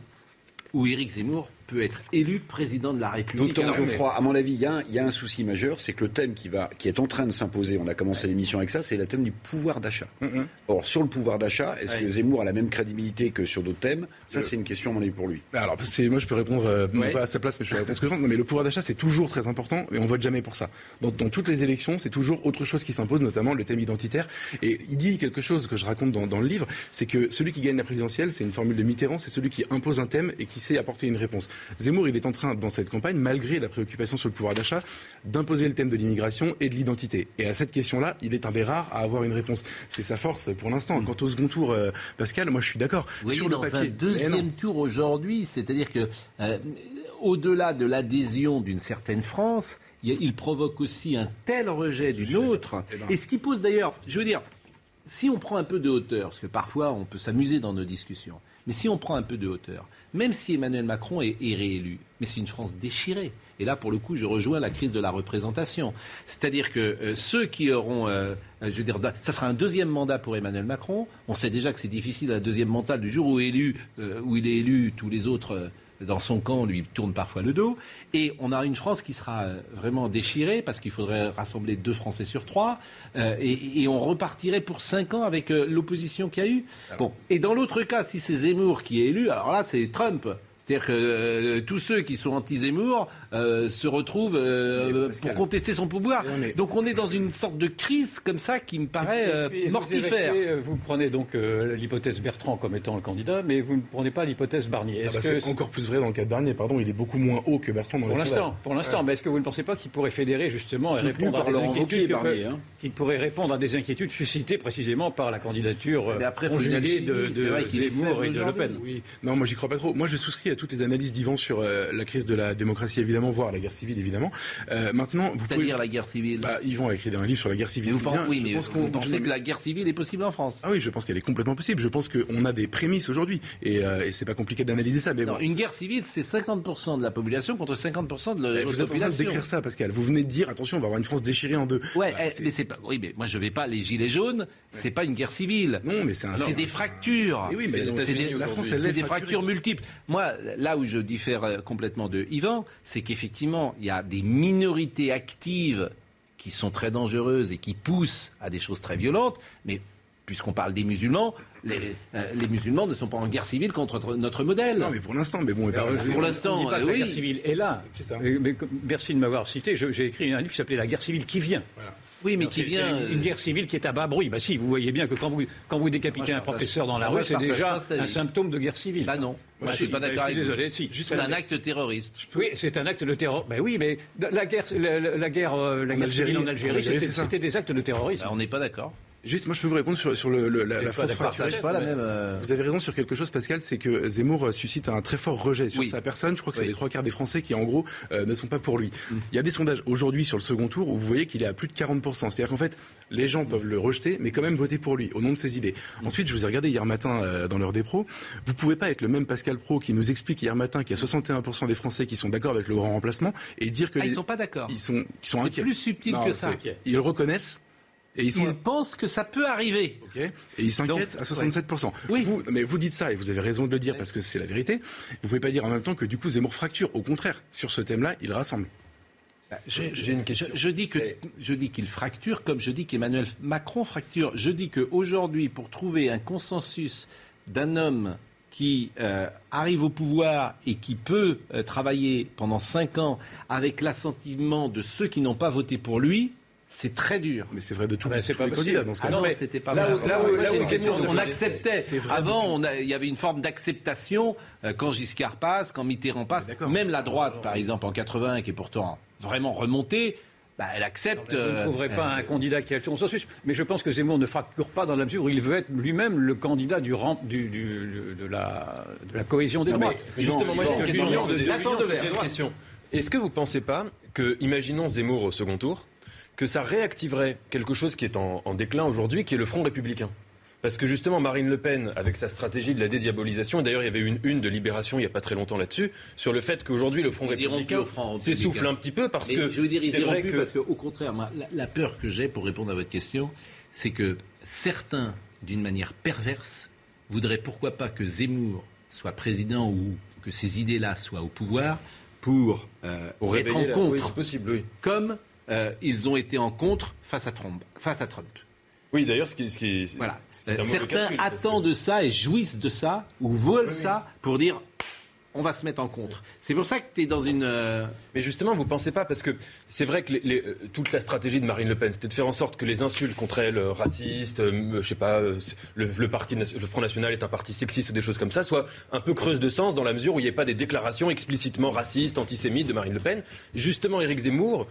où Éric Zemmour peut être élu président de la République. D'autant, Alors, Geoffroy, à mon avis, il y, a un- il y a un souci majeur, c'est que le thème qui, va, qui est en train de s'imposer, on a commencé l'émission avec ça, c'est le thème du pouvoir d'achat. Or, sur le pouvoir d'achat, est-ce Ouais. que Zemmour a la même crédibilité que sur d'autres thèmes? Ça, Euh, c'est une question, à mon avis, pour lui. Alors, c'est, moi, je peux répondre, euh, non Ouais. pas à sa place, mais je peux répondre ce que je pense. Non, mais le pouvoir d'achat, c'est toujours très important, et on vote jamais pour ça. Dans, dans toutes les élections, c'est toujours autre chose qui s'impose, notamment le thème identitaire. Et il dit quelque chose que je raconte dans, dans le livre, c'est que celui qui gagne la présidentielle, c'est une formule de Mitterrand, c'est celui qui impose un thème et qui sait apporter une réponse. Zemmour, il est en train, dans cette campagne, malgré la préoccupation sur le pouvoir d'achat, d'imposer le thème de l'immigration et de l'identité. Et à cette question-là, il est un des rares à avoir une réponse. C'est sa force pour l'instant. Quant au second tour, euh, Pascal, moi, je suis d'accord. Sur le dans papier. un deuxième tour aujourd'hui, c'est-à-dire que euh, au-delà de l'adhésion d'une certaine France, il provoque aussi un tel rejet d'une autre. Eh ben. Et ce qui pose d'ailleurs, je veux dire, si on prend un peu de hauteur, parce que parfois on peut s'amuser dans nos discussions, mais si on prend un peu de hauteur, même si Emmanuel Macron est, réélu, mais c'est une France déchirée. Et là, pour le coup, je rejoins la crise de la représentation. C'est-à-dire que euh, ceux qui auront, euh, je veux dire, ça sera un deuxième mandat pour Emmanuel Macron. On sait déjà que c'est difficile un deuxième mandat du jour où, euh, où il est élu, tous les autres. Dans son camp, lui tournent parfois le dos. Et on a une France qui sera euh, vraiment déchirée parce qu'il faudrait rassembler deux Français sur trois. Euh, et, et on repartirait pour cinq ans avec euh, l'opposition qu'il y a eu. Bon. Et dans l'autre cas, si c'est Zemmour qui est élu, alors là, c'est Trump. C'est-à-dire que euh, tous ceux qui sont anti-Zemmour euh, se retrouvent euh, pour contester son pouvoir. Donc on est dans une sorte de crise comme ça qui me paraît euh, vous mortifère. évacuez, Vous prenez donc euh, l'hypothèse Bertrand comme étant le candidat, mais vous ne prenez pas l'hypothèse Barnier. Ah bah, que c'est encore plus vrai dans le cas de Barnier, pardon, il est beaucoup moins haut que Bertrand dans pour l'instant, pour l'instant, Ouais. mais est-ce que vous ne pensez pas qu'il pourrait fédérer justement et répondre par à des inquiétudes Barnier, peut- hein. qu'il pourrait répondre à des inquiétudes suscitées précisément par la candidature Mais après, conjuguée de, de est Zemmour et de Le Pen. Oui, non, moi j'y crois pas trop. Moi je souscris à toutes les analyses d'Yvan sur euh, la crise de la démocratie évidemment, voire la guerre civile évidemment. Euh, maintenant, vous pouvez. C'est-à-dire la guerre civile. Bah, Yvan a écrit un livre sur la guerre civile. Mais vous pensez, Bien, oui, je mais pense vous qu'on- pensez je- que la guerre civile est possible en France? Ah oui, je pense qu'elle est complètement possible. Je pense qu'on a des prémices aujourd'hui et, euh, et c'est pas compliqué d'analyser ça. Mais Non, bon, une guerre civile, c'est 50% de la population contre 50% de la Eh, Vous êtes en train de décrire ça, Pascal. Vous venez de dire, attention, on va avoir une France déchirée en deux. Ouais, Bah, eh, mais c'est pas. Oui, mais moi je vais pas. Les gilets jaunes, c'est pas une guerre civile. Non, mais c'est un. C'est des fractures. Eh oui, mais C'est des- fractures multiples. Moi, là où je diffère euh, complètement de Yvan, c'est qu'effectivement, il y a des minorités actives qui sont très dangereuses et qui poussent à des choses très violentes, mais puisqu'on parle des musulmans, les, euh, les musulmans ne sont pas en guerre civile contre notre- modèle. Non, mais pour l'instant, mais bon, par- on- pour l'instant, euh, la oui. guerre civile est là. C'est ça. Mais, mais comme- merci de m'avoir cité. J'ai écrit un livre qui s'appelait La guerre civile qui vient. Voilà. Oui, mais qui vient. Une, guerre civile qui est à bas bruit. Bah si, vous voyez bien que quand vous, quand vous décapitez un professeur dans la rue, c'est déjà un symptôme de guerre civile. Bah non. Moi, je suis pas d'accord avec Désolé, si. C'est un acte terroriste. Oui, c'est un acte de terror. Ben oui, mais la guerre, la, guerre, la guerre civile en Algérie, c'était des actes de terrorisme. Bah, on n'est pas d'accord. Juste, moi, je peux vous répondre sur, sur le, la, la France fracturée. Pas la même, euh... Vous avez raison sur quelque chose, Pascal, c'est que Zemmour suscite un très fort rejet sur sa personne. Je crois que c'est les trois quarts des Français qui, en gros, euh, ne sont pas pour lui. Mm. Il y a des sondages aujourd'hui sur le second tour où vous voyez qu'il est à plus de 40%. C'est-à-dire qu'en fait, les gens peuvent le rejeter, mais quand même voter pour lui, au nom de ses idées. Mm. Ensuite, je vous ai regardé hier matin euh, dans l'heure des pros. Vous pouvez pas être le même Pascal Pro qui nous explique hier matin qu'il y a 61% des Français qui sont d'accord avec le grand remplacement et dire que ah, les... ils sont pas d'accord. Ils sont, ils sont inquiets. plus subtil que ça. Ils reconnaissent et ils, sont... pensent que ça peut arriver. Et ils s'inquiètent à 67%. Oui. Vous, mais vous dites ça, et vous avez raison de le dire parce que c'est la vérité. Vous pouvez pas dire en même temps que du coup Zemmour fracture. Au contraire, sur ce thème-là, il rassemble. J'ai une question. Je, dis que je dis qu'il fracture, comme je dis qu'Emmanuel Macron fracture. Je dis qu'aujourd'hui, pour trouver un consensus d'un homme qui euh, arrive au pouvoir et qui peut euh, travailler pendant cinq ans avec l'assentiment de ceux qui n'ont pas voté pour lui, c'est très dur. Mais c'est vrai de tout ah ben, c'est pas candidats dans ce cas. Ah non, mais c'était pas là on acceptait. Avant, il y avait une forme d'acceptation euh, quand Giscard passe, quand Mitterrand passe. Même la droite, par exemple, en 80, qui est pourtant vraiment remontée. Bah, elle accepte. vous ne trouverez pas un candidat qui a le consensus. Mais je pense que Zemmour ne fracture pas dans la mesure où il veut être lui-même le candidat du, du, du, de, la, de, la, cohésion des droits. Justement, moi j'ai une question. Est-ce que vous ne pensez pas que, imaginons Zemmour au second tour, que ça réactiverait quelque chose qui est en, déclin aujourd'hui, qui est le Front républicain. Parce que justement, Marine Le Pen, avec sa stratégie de la dédiabolisation, et d'ailleurs il y avait une une de Libération il n'y a pas très longtemps là-dessus, sur le fait qu'aujourd'hui le Front républicain s'essouffle un petit peu parce que... Je veux dire, ils plus que... parce qu'au contraire, la, peur que j'ai, pour répondre à votre question, c'est que certains, d'une manière perverse, voudraient pourquoi pas que Zemmour soit président ou que ces idées-là soient au pouvoir pour euh, être en contre, possible, oui. comme euh, ils ont été en contre face à Trump. Face à Trump. Oui, d'ailleurs, ce qui, ce qui voilà. Certains attendent de ça et jouissent de ça ou veulent ça pour dire on va se mettre en contre. C'est pour ça que tu es dans une. Euh, Mais justement, vous pensez pas, parce que c'est vrai que les, euh, toute la stratégie de Marine Le Pen, c'était de faire en sorte que les insultes contre elle, euh, racistes, je sais pas, le, parti, le Front National est un parti sexiste ou des choses comme ça, soient un peu creuses de sens dans la mesure où il n'y ait pas des déclarations explicitement racistes, antisémites de Marine Le Pen. Justement, Éric Zemmour,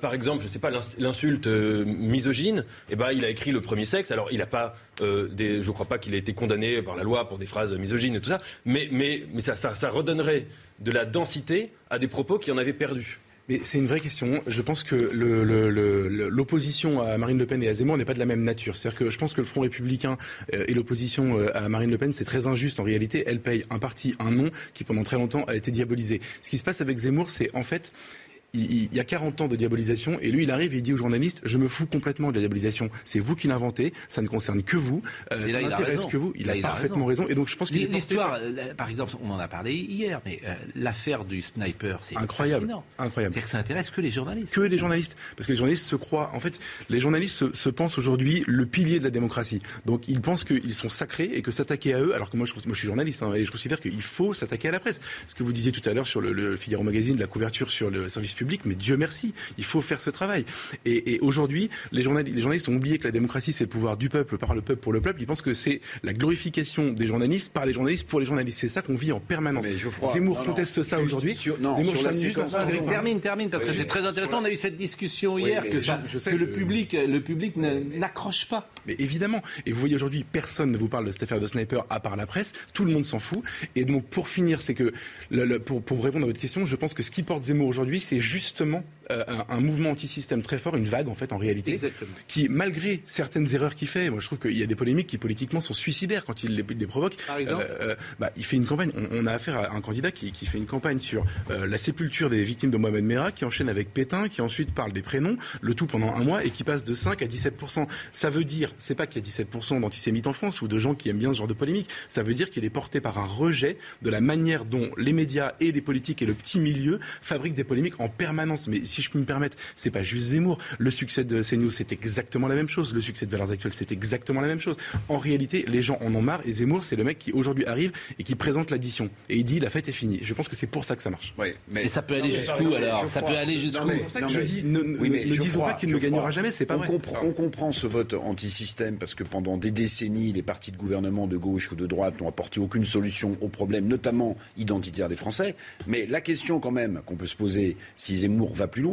par exemple, je ne sais pas, l'insulte misogyne, eh ben, il a écrit le premier sexe. Alors, il n'a pas, des, je ne crois pas qu'il ait été condamné par la loi pour des phrases misogynes et tout ça, mais, mais, mais ça, ça, ça redonnerait de la densité à des propos qui en avaient perdu. Mais c'est une vraie question. Je pense que l'opposition à Marine Le Pen et à Zemmour n'est pas de la même nature. C'est-à-dire que je pense que le Front républicain euh, et l'opposition euh, à Marine Le Pen, c'est très injuste. En réalité, elle paye un parti, un nom qui pendant très longtemps a été diabolisé. Ce qui se passe avec Zemmour, c'est en fait il, y a 40 ans de diabolisation et lui il arrive et il dit aux journalistes je me fous complètement de la diabolisation. C'est vous qui l'inventez ça ne concerne que vous euh, ça n'intéresse que vous. Il a parfaitement raison. et donc je pense qu'il l'histoire euh, par exemple on en a parlé hier mais euh, l'affaire du sniper c'est incroyable. fascinant. incroyable. C'est que ça intéresse que les journalistes. Que les journalistes. Parce que les journalistes se croient en fait les journalistes se, pensent aujourd'hui le pilier de la démocratie. Donc ils pensent qu'ils sont sacrés et que s'attaquer à eux alors que moi je, moi, je suis journaliste hein, et je considère qu'il faut s'attaquer à la presse. Ce que vous disiez tout à l'heure sur le, le Figaro Magazine la couverture sur le service mais Dieu merci, il faut faire ce travail. Et, aujourd'hui, les, journalistes, les journalistes ont oublié que la démocratie, c'est le pouvoir du peuple, par le peuple, pour le peuple. Ils pensent que c'est la glorification des journalistes par les journalistes, pour les journalistes. C'est ça qu'on vit en permanence. Zemmour conteste ça aujourd'hui. Zemmour, sur termine, termine, parce que c'est très intéressant. On a eu cette discussion hier que, que le public, le public n'accroche pas. Mais évidemment. Et vous voyez aujourd'hui, personne ne vous parle de cette affaire de sniper à part la presse. Tout le monde s'en fout. Et donc, pour finir, c'est que, pour, pour répondre à votre question, je pense que ce qui porte Zemmour aujourd'hui, c'est justement euh, un, mouvement anti-système très fort, une vague en fait en réalité, qui malgré certaines erreurs qu'il fait, moi je trouve qu'il y a des polémiques qui politiquement sont suicidaires quand il les, les provoque. Par exemple, euh, bah, il fait une campagne. On, a affaire à un candidat qui, qui fait une campagne sur euh, la sépulture des victimes de Mohamed Merah, qui enchaîne avec Pétain, qui ensuite parle des prénoms, le tout pendant un mois et qui passe de 5 à 17 Ça veut dire, c'est pas qu'il y a 17 d'antisémites en France ou de gens qui aiment bien ce genre de polémique. Ça veut dire qu'il est porté par un rejet de la manière dont les médias et les politiques et le petit milieu fabriquent des polémiques en permanence. Mais si si je peux me permettre, c'est pas juste Zemmour. Le succès de CNews, c'est exactement la même chose. Le succès de Valeurs Actuelles, c'est exactement la même chose. En réalité, les gens en ont marre et Zemmour, c'est le mec qui aujourd'hui arrive et qui présente l'addition. Et il dit la fête est finie. Je pense que c'est pour ça que ça marche. mais... Et ça peut aller jusqu'où alors Ça peut aller jusqu'où C'est pour ça que je dis, ne, ne disons pas qu'il ne gagnera jamais, c'est pas on Comprend, on comprend ce vote anti-système parce que pendant des décennies, les partis de gouvernement de gauche ou de droite n'ont apporté aucune solution aux problèmes, notamment identitaires des Français. Mais la question quand même qu'on peut se poser, si Zemmour va plus loin,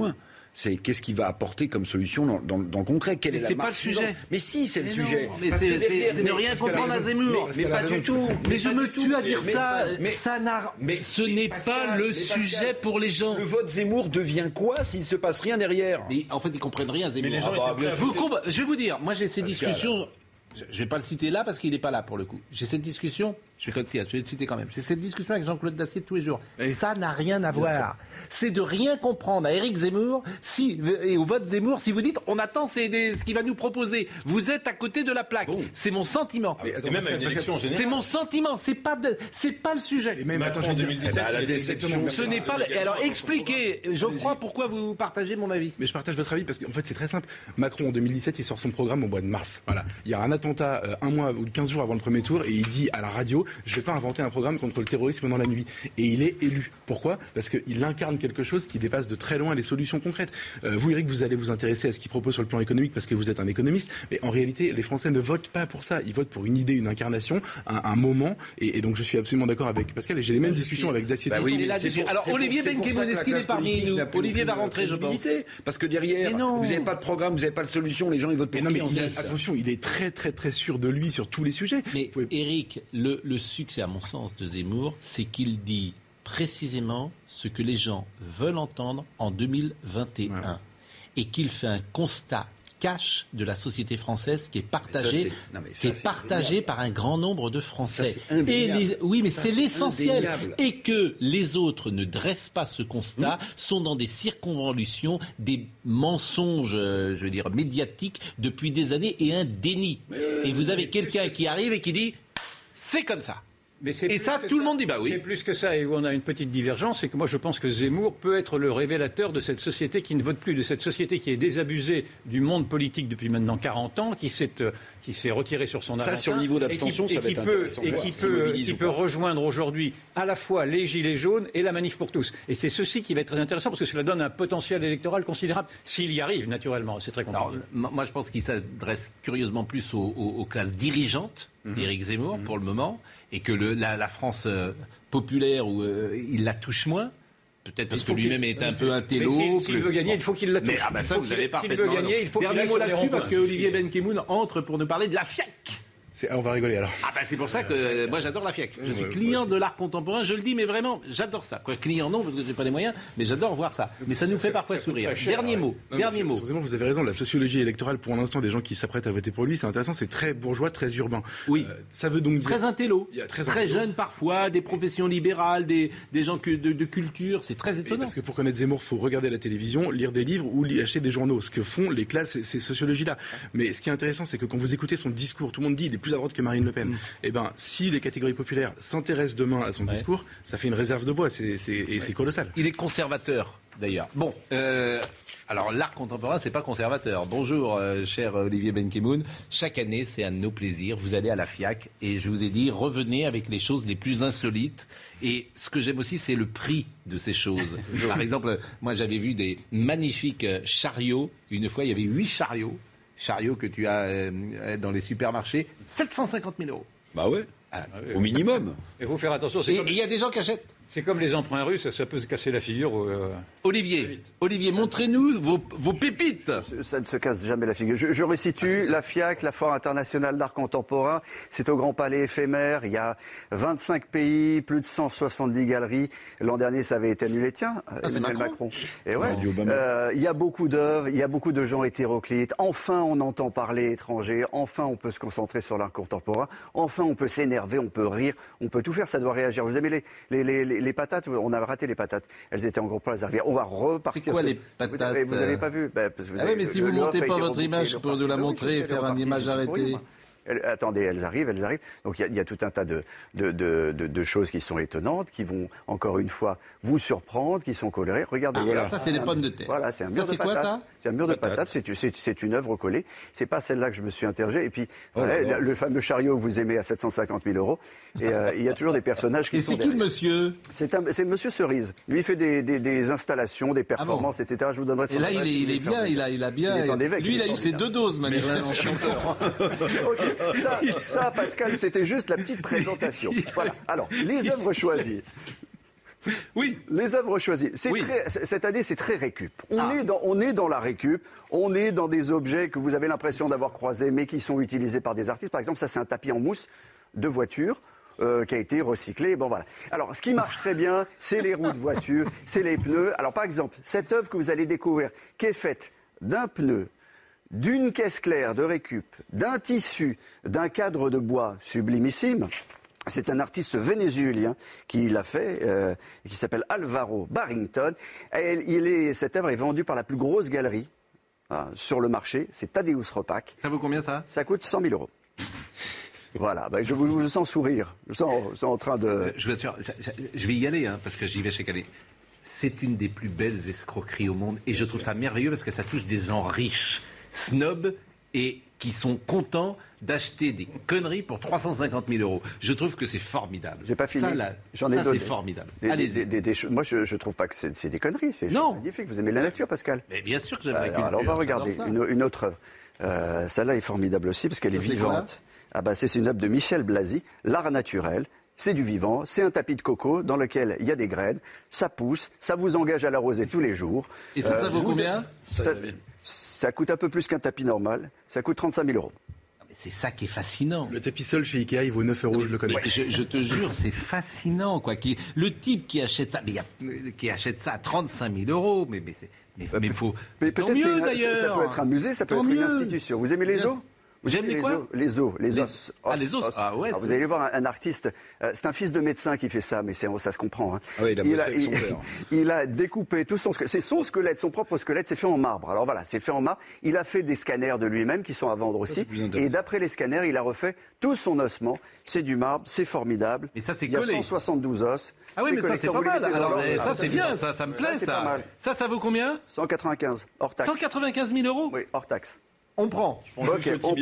c'est qu'est-ce qu'il va apporter comme solution dans, le concret? Quelle mais c'est pas le sujet. Mais si, c'est le sujet. Mais c'est ne rien comprendre à Zemmour. Mais, pas du tout. Mais je me tue à dire ça. ça n'a. Mais ce n'est pas le sujet pour les gens. Le vote Zemmour devient quoi s'il se passe rien derrière? Mais en fait, ils comprennent rien. Zemmour. Ah bah, je vais vous dire. Moi, j'ai ces discussions. Je ne vais pas le citer là parce qu'il n'est pas là pour le coup. J'ai cette discussion je vais, le citer quand même. C'est cette discussion avec Jean-Claude Dacier tous les jours. Ça n'a rien à voir. C'est de rien comprendre à Éric Zemmour si, et au vote Zemmour si vous dites on attend c'est ce qu'il va nous proposer. Vous êtes à côté de la plaque. C'est mon sentiment. c'est mon sentiment. C'est pas c'est pas le sujet. même attends, en 2017, la déception. Ce n'est pas. Alors expliquez, Geoffroy, pourquoi vous partagez mon avis Mais je partage votre avis parce qu'en fait c'est très simple. Macron en 2017 il sort son programme au mois de mars. Voilà. Il y a un attentat euh, un mois ou 15 jours avant le premier tour et il dit à la radio je ne vais pas inventer un programme contre le terrorisme dans la nuit. Et il est élu. Pourquoi? Parce qu'il incarne quelque chose qui dépasse de très loin les solutions concrètes. Euh, vous, Eric, vous allez vous intéresser à ce qu'il propose sur le plan économique parce que vous êtes un économiste. Mais en réalité, les Français ne votent pas pour ça. Ils votent pour une idée, une incarnation, un, moment. Et, donc, je suis absolument d'accord avec Pascal. Et j'ai les mêmes discussions avec Dacier. Bah Alors, Olivier Benkemoun, est-ce qu'il est parmi nous Olivier va rentrer, je pense. Parce que derrière, vous n'avez pas de programme, vous n'avez pas de solution. Les gens, ils votent pour mais Attention, il est très, très, très sûr de lui sur tous les sujets. Mais Eric, le, le succès, à mon sens, de Zemmour, c'est qu'il dit précisément ce que les gens veulent entendre en 2021 et qu'il fait un constat cash de la société française qui est partagé, partagé par un grand nombre de Français. et oui, mais c'est l'essentiel. Et que les autres ne dressent pas ce constat, sont dans des circonvolutions, des mensonges, euh, je veux dire, médiatiques depuis des années et un déni. et vous avez quelqu'un qui arrive et qui dit c'est comme ça et ça, tout le monde dit bah oui. C'est plus que ça. Et où on a une petite divergence, c'est que moi je pense que Zemmour peut être le révélateur de cette société qui ne vote plus, de cette société qui est désabusée du monde politique depuis maintenant 40 ans, qui s'est euh, qui s'est retiré sur son Ça, sur le niveau d'abstention, ça va être peut, Et qui peut, qui peut rejoindre aujourd'hui à la fois les Gilets jaunes et la manif pour tous. Et c'est ceci qui va être très intéressant parce que cela donne un potentiel électoral considérable s'il y arrive, naturellement. C'est très compliqué. moi, je pense qu'il s'adresse curieusement plus aux, classes dirigeantes. Éric Zemmour, mhm. pour le moment et que la, France euh, populaire, où euh, il la touche moins, Peut-être parce que lui-même est un peu un télo. S'il veut gagner, il faut qu'il la touche. Mais ah bah ça, vous avez S'il veut gagner, il faut qu'il Dernier mot là-dessus, parce que Olivier Benkemoun entre pour nous parler de la FIAC on va rigoler alors. Ah ben c'est pour ça que euh, moi j'adore la FIAC. Je suis client de l'art contemporain, je le dis, mais vraiment, j'adore ça. Quoi, client non, parce que j'ai pas les moyens, mais j'adore voir ça. Mais ça nous fait parfois sourire. Dernier mot. dernier mot. Vous avez raison. La sociologie électorale, pour l'instant, des gens qui s'apprêtent à voter pour lui, c'est intéressant. C'est très bourgeois, très urbain. Oui. Euh, ça veut donc dire très intello, très, très jeune parfois, des professions libérales, des, des gens de, de, culture. C'est très étonnant. parce que pour connaître Zemmour, faut regarder la télévision, lire des livres ou acheter des journaux. Ce que font les classes, ces sociologies-là. Mais ce qui est intéressant, c'est que quand vous écoutez son discours, tout le monde dit il est plus à droite que Marine Le Pen. Mm. Eh ben, si les catégories populaires s'intéressent demain à son discours, ça fait une réserve de voix, et c'est colossal. Il est conservateur, d'ailleurs. Bon, euh, alors l'art contemporain, c'est pas conservateur. Bonjour, euh, cher Olivier Benkemoun. Chaque année, c'est un de nos plaisirs. Vous allez à la FIAC et je vous ai dit, revenez avec les choses les plus insolites. Et ce que j'aime aussi, c'est le prix de ces choses. Par exemple, moi j'avais vu des magnifiques chariots. Une fois, il y avait huit chariots chariot que tu as euh, dans les supermarchés, 750 000 euros. Bah ouais. Ah, au minimum. Il faut faire attention. Et il y a des gens qui achètent. C'est comme les emprunts russes, ça peut se casser la figure. Euh, Olivier, Olivier, montrez-nous vos, pépites. Ça ne se casse jamais la figure. Je, resitue ah, la FIAC, la Foire internationale d'art contemporain. C'est au Grand Palais éphémère. Il y a 25 pays, plus de 170 galeries. L'an dernier, ça avait été annulé. Tiens, ah, Emmanuel Macron. Et ouais, euh, il y a beaucoup d'œuvres, il y a beaucoup de gens hétéroclites. Enfin, on entend parler étranger. Enfin, on peut se concentrer sur l'art contemporain. Enfin, on peut s'énerver, on peut rire, on peut tout faire. Ça doit réagir. Vous aimez les, les, les les, patates, on a raté les patates. Elles étaient en gros plan On va repartir. C'est quoi les patates Vous n'avez pas vu? Ben, ah oui, mais si vous ne montez pas votre image pour nous la montrer et faire une image arrêtée. Attendez, elles arrivent, elles arrivent. Donc il y, a tout un tas de, de, choses qui sont étonnantes, qui vont encore une fois vous surprendre, qui sont colorées. Regardez. Ah, Ça, c'est des pommes de terre. Voilà, c'est un mur de patates. C'est un mur de patates. C'est une œuvre collée. C'est pas celle-là que je me suis interrogé. Et puis oh le fameux chariot que vous aimez à 750 000 euros. Et euh, il y a toujours des personnages qui et sont. c'est qui le monsieur? C'est Monsieur Cerise. Lui, il fait des, installations, des ah performances, etc. Je vous donnerai. Et là, il est, il est bien. Il a, il a bien. Lui, il a eu ses deux doses, manifestement. ça, ça, Pascal, c'était juste la petite présentation. Voilà. Alors, les œuvres choisies. Oui. Les œuvres choisies. cette année, c'est très récup. On, ah. est dans, on est dans la récup. On est dans des objets que vous avez l'impression d'avoir croisés, mais qui sont utilisés par des artistes. Par exemple, ça, c'est un tapis en mousse de voiture. Euh, qui a été recyclé. Bon voilà. Alors, ce qui marche très bien, c'est les roues de voiture, c'est les pneus. Alors, par exemple, cette œuvre que vous allez découvrir, qui est faite d'un pneu, d'une caisse claire de récup, d'un tissu, d'un cadre de bois sublimissime. C'est un artiste vénézuélien qui l'a fait, euh, qui s'appelle Alvaro Barrington. Et cette œuvre est vendue par la plus grosse galerie hein, sur le marché, c'est Tadeusz Ropac. Ça vaut combien ça? Ça coûte 100 000 euros. Voilà, ben, je, vous, sens sourire. Je sens, en train de. Euh, je, je, vais y aller, hein, parce que j'y vais chaque année. C'est une des plus belles escroqueries au monde. Et je trouve ça merveilleux parce que ça touche des gens riches snobs et qui sont contents d'acheter des conneries pour 350 000 euros. Je trouve que c'est formidable. J'ai pas fini. J'en ai c'est formidable. moi, je, ne trouve pas que c'est des conneries. C'est magnifique. Vous aimez la nature, Pascal? Mais bien sûr que j'aime la nature. Alors, on va regarder une, autre. Euh, celle-là est formidable aussi parce qu'elle est vivante. Ah bah, c'est une œuvre de Michel Blasi, l'art naturel. C'est du vivant, c'est un tapis de coco dans lequel il y a des graines, ça pousse, ça vous engage à l'arroser tous les jours. Et ça, ça vaut euh, combien? ça coûte un peu plus qu'un tapis normal. Ça coûte 35 000 euros. C'est ça qui est fascinant. Le tapis seul chez Ikea, il vaut 9 euros, je le connais. Je, te jure, c'est fascinant. Quoi. Le type qui achète ça, qui achète ça à 35 000 euros, mais, mais, mais, mais, faut, mais peut-être ça peut être un musée, ça peut être une institution. Vous aimez les eaux? J'aime les, quoi os, les os, les os. Ah, les os. Ah ouais. vous allez voir un, artiste. Euh, c'est un fils de médecin qui fait ça, mais ça se comprend. Hein. Ah oui, il, a, il, il, a découpé tout son squelette. C'est son squelette, son propre squelette, c'est fait en marbre. Alors voilà, c'est fait en marbre. Il a fait des scanners de lui-même qui sont à vendre aussi. et d'après les scanners, il a refait tout son ossement. C'est du marbre, c'est formidable. Et ça, c'est Il y a 172 os. Ah oui, mais ça, c'est pas mal. Alors, ça, c'est bien, ça, ça me plaît, ça. Ça, ça vaut combien? 195, hors taxe. 195 000 euros? Oui, hors taxe. On prend. on, prend.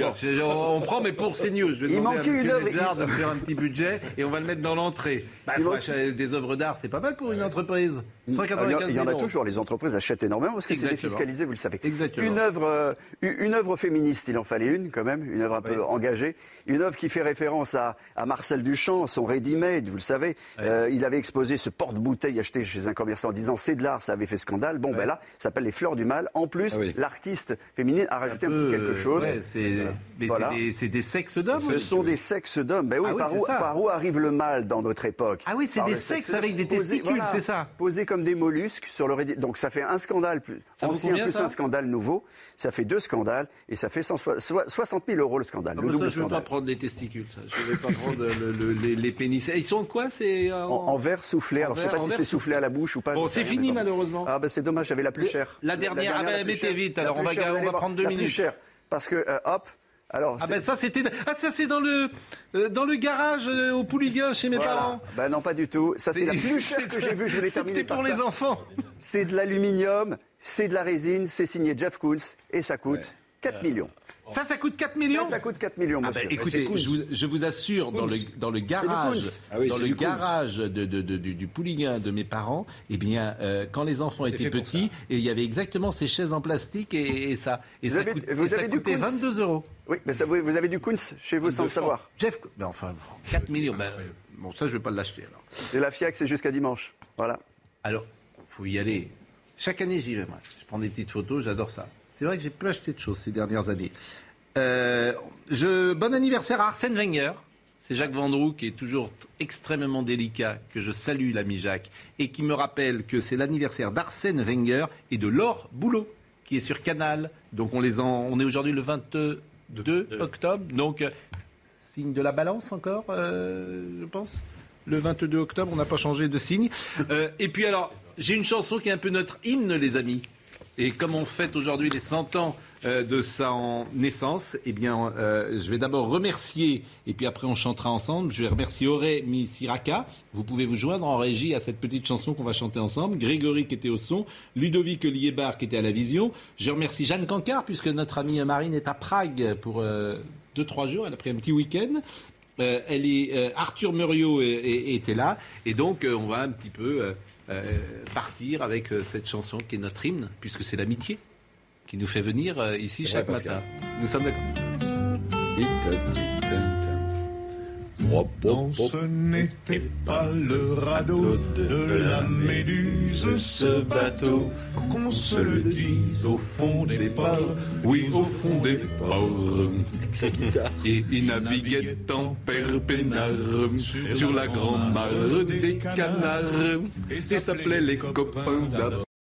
on prend, mais pour CNews. Je vais il manquait une œuvre. de faire un petit budget et on va le mettre dans l'entrée. Bah, des œuvres d'art, c'est pas mal pour une entreprise. 195 il y en a toujours. Les entreprises achètent énormément parce que c'est défiscalisé, vous le savez. Une œuvre, euh, une œuvre féministe, il en fallait une quand même, une œuvre un peu engagée. Une œuvre qui fait référence à, à Marcel Duchamp, son ready-made, vous le savez. Euh, il avait exposé ce porte-bouteille acheté chez un commerçant en disant c'est de l'art, ça avait fait scandale. Bon, ben là, ça s'appelle les fleurs du mal. En plus, ah l'artiste féminine a rajouté un, petit quelque chose. c'est des, des, sexes d'hommes. Ce sont des sexes d'hommes. Ben oui, ah par, où, par, où, arrive le mal dans notre époque Ah oui, c'est des sexes avec des testicules, c'est ça. Posés comme des mollusques sur le Donc ça fait un scandale plus ancien plus un scandale nouveau. Ça fait deux scandales et ça fait 60 000 euros le scandale. Ah, le double ça, je ne vais pas prendre des testicules. Ça. Je ne vais pas prendre les, pénis. ils sont quoi C'est en... en, verre soufflé. Alors je ne sais pas si c'est soufflé à la bouche ou pas. Bon, c'est fini malheureusement. Ah ben c'est dommage. J'avais la plus chère. La dernière. Ah ben mettez vite. Alors on va prendre deux minutes. Parce que euh, hop. Alors, ah ben ça c'était ah ça c'est dans le euh, dans le garage euh, au Pouliga chez mes parents. Ben non pas du tout. Ça c'est la plus chère que j'ai vue. Je voulais terminer par pour les enfants. C'est de l'aluminium, c'est de la résine, c'est signé Jeff Koons et ça coûte 4 millions. Ça, ça coûte 4 millions Ça, coûte 4 millions, ah ben, monsieur. écoutez, je vous, assure, dans le, dans le garage, ah dans le garage de, de, du Pouliguen de mes parents, eh bien, euh, quand les enfants étaient petits, et il y avait exactement ces chaises en plastique et, ça, et vous ça, avez, vous avez coûtait 22 euros. Oui, mais ça, vous avez du Kunz chez vous sans le savoir. Jeff, ben enfin, 4 millions. Ben, bon, ça, je ne vais pas l'acheter alors. Et la FIAC, c'est jusqu'à dimanche. Voilà. Alors, il faut y aller. Chaque année, j'y vais, moi. Je prends des petites photos, j'adore ça. C'est vrai que j'ai peu acheté de choses ces dernières années. Euh, je, bon anniversaire à Arsène Wenger. C'est Jacques Vendroux qui est toujours extrêmement délicat, que je salue l'ami Jacques, et qui me rappelle que c'est l'anniversaire d'Arsène Wenger et de Laure Boulot, qui est sur Canal. Donc on, les on est aujourd'hui le 22 octobre. Donc signe de la balance encore, euh, je pense? Le 22 octobre, on n'a pas changé de signe. Euh, et puis alors, j'ai une chanson qui est un peu notre hymne, les amis. Et comme on fête aujourd'hui les 100 ans euh, de sa naissance, eh bien, euh, je vais d'abord remercier, et puis après on chantera ensemble. Je vais remercier Auré Misiraka. Vous pouvez vous joindre en régie à cette petite chanson qu'on va chanter ensemble. Grégory qui était au son, Ludovic Liébar qui était à la vision. Je remercie Jeanne Cancard puisque notre amie Marine est à Prague pour euh, deux trois jours. Elle a pris un petit week-end. elle est Arthur Muriot était là, et donc on va un petit peu partir avec cette chanson qui est notre hymne puisque c'est l'amitié qui nous fait venir euh, ici chaque matin. Nous sommes d'accord. Non, ce n'était pas le radeau de la méduse, ce bateau, qu'on se le dise au fond des ports, oui, au fond des ports. Et il naviguait en perpénard sur la grande mare des canards, et s'appelait les copains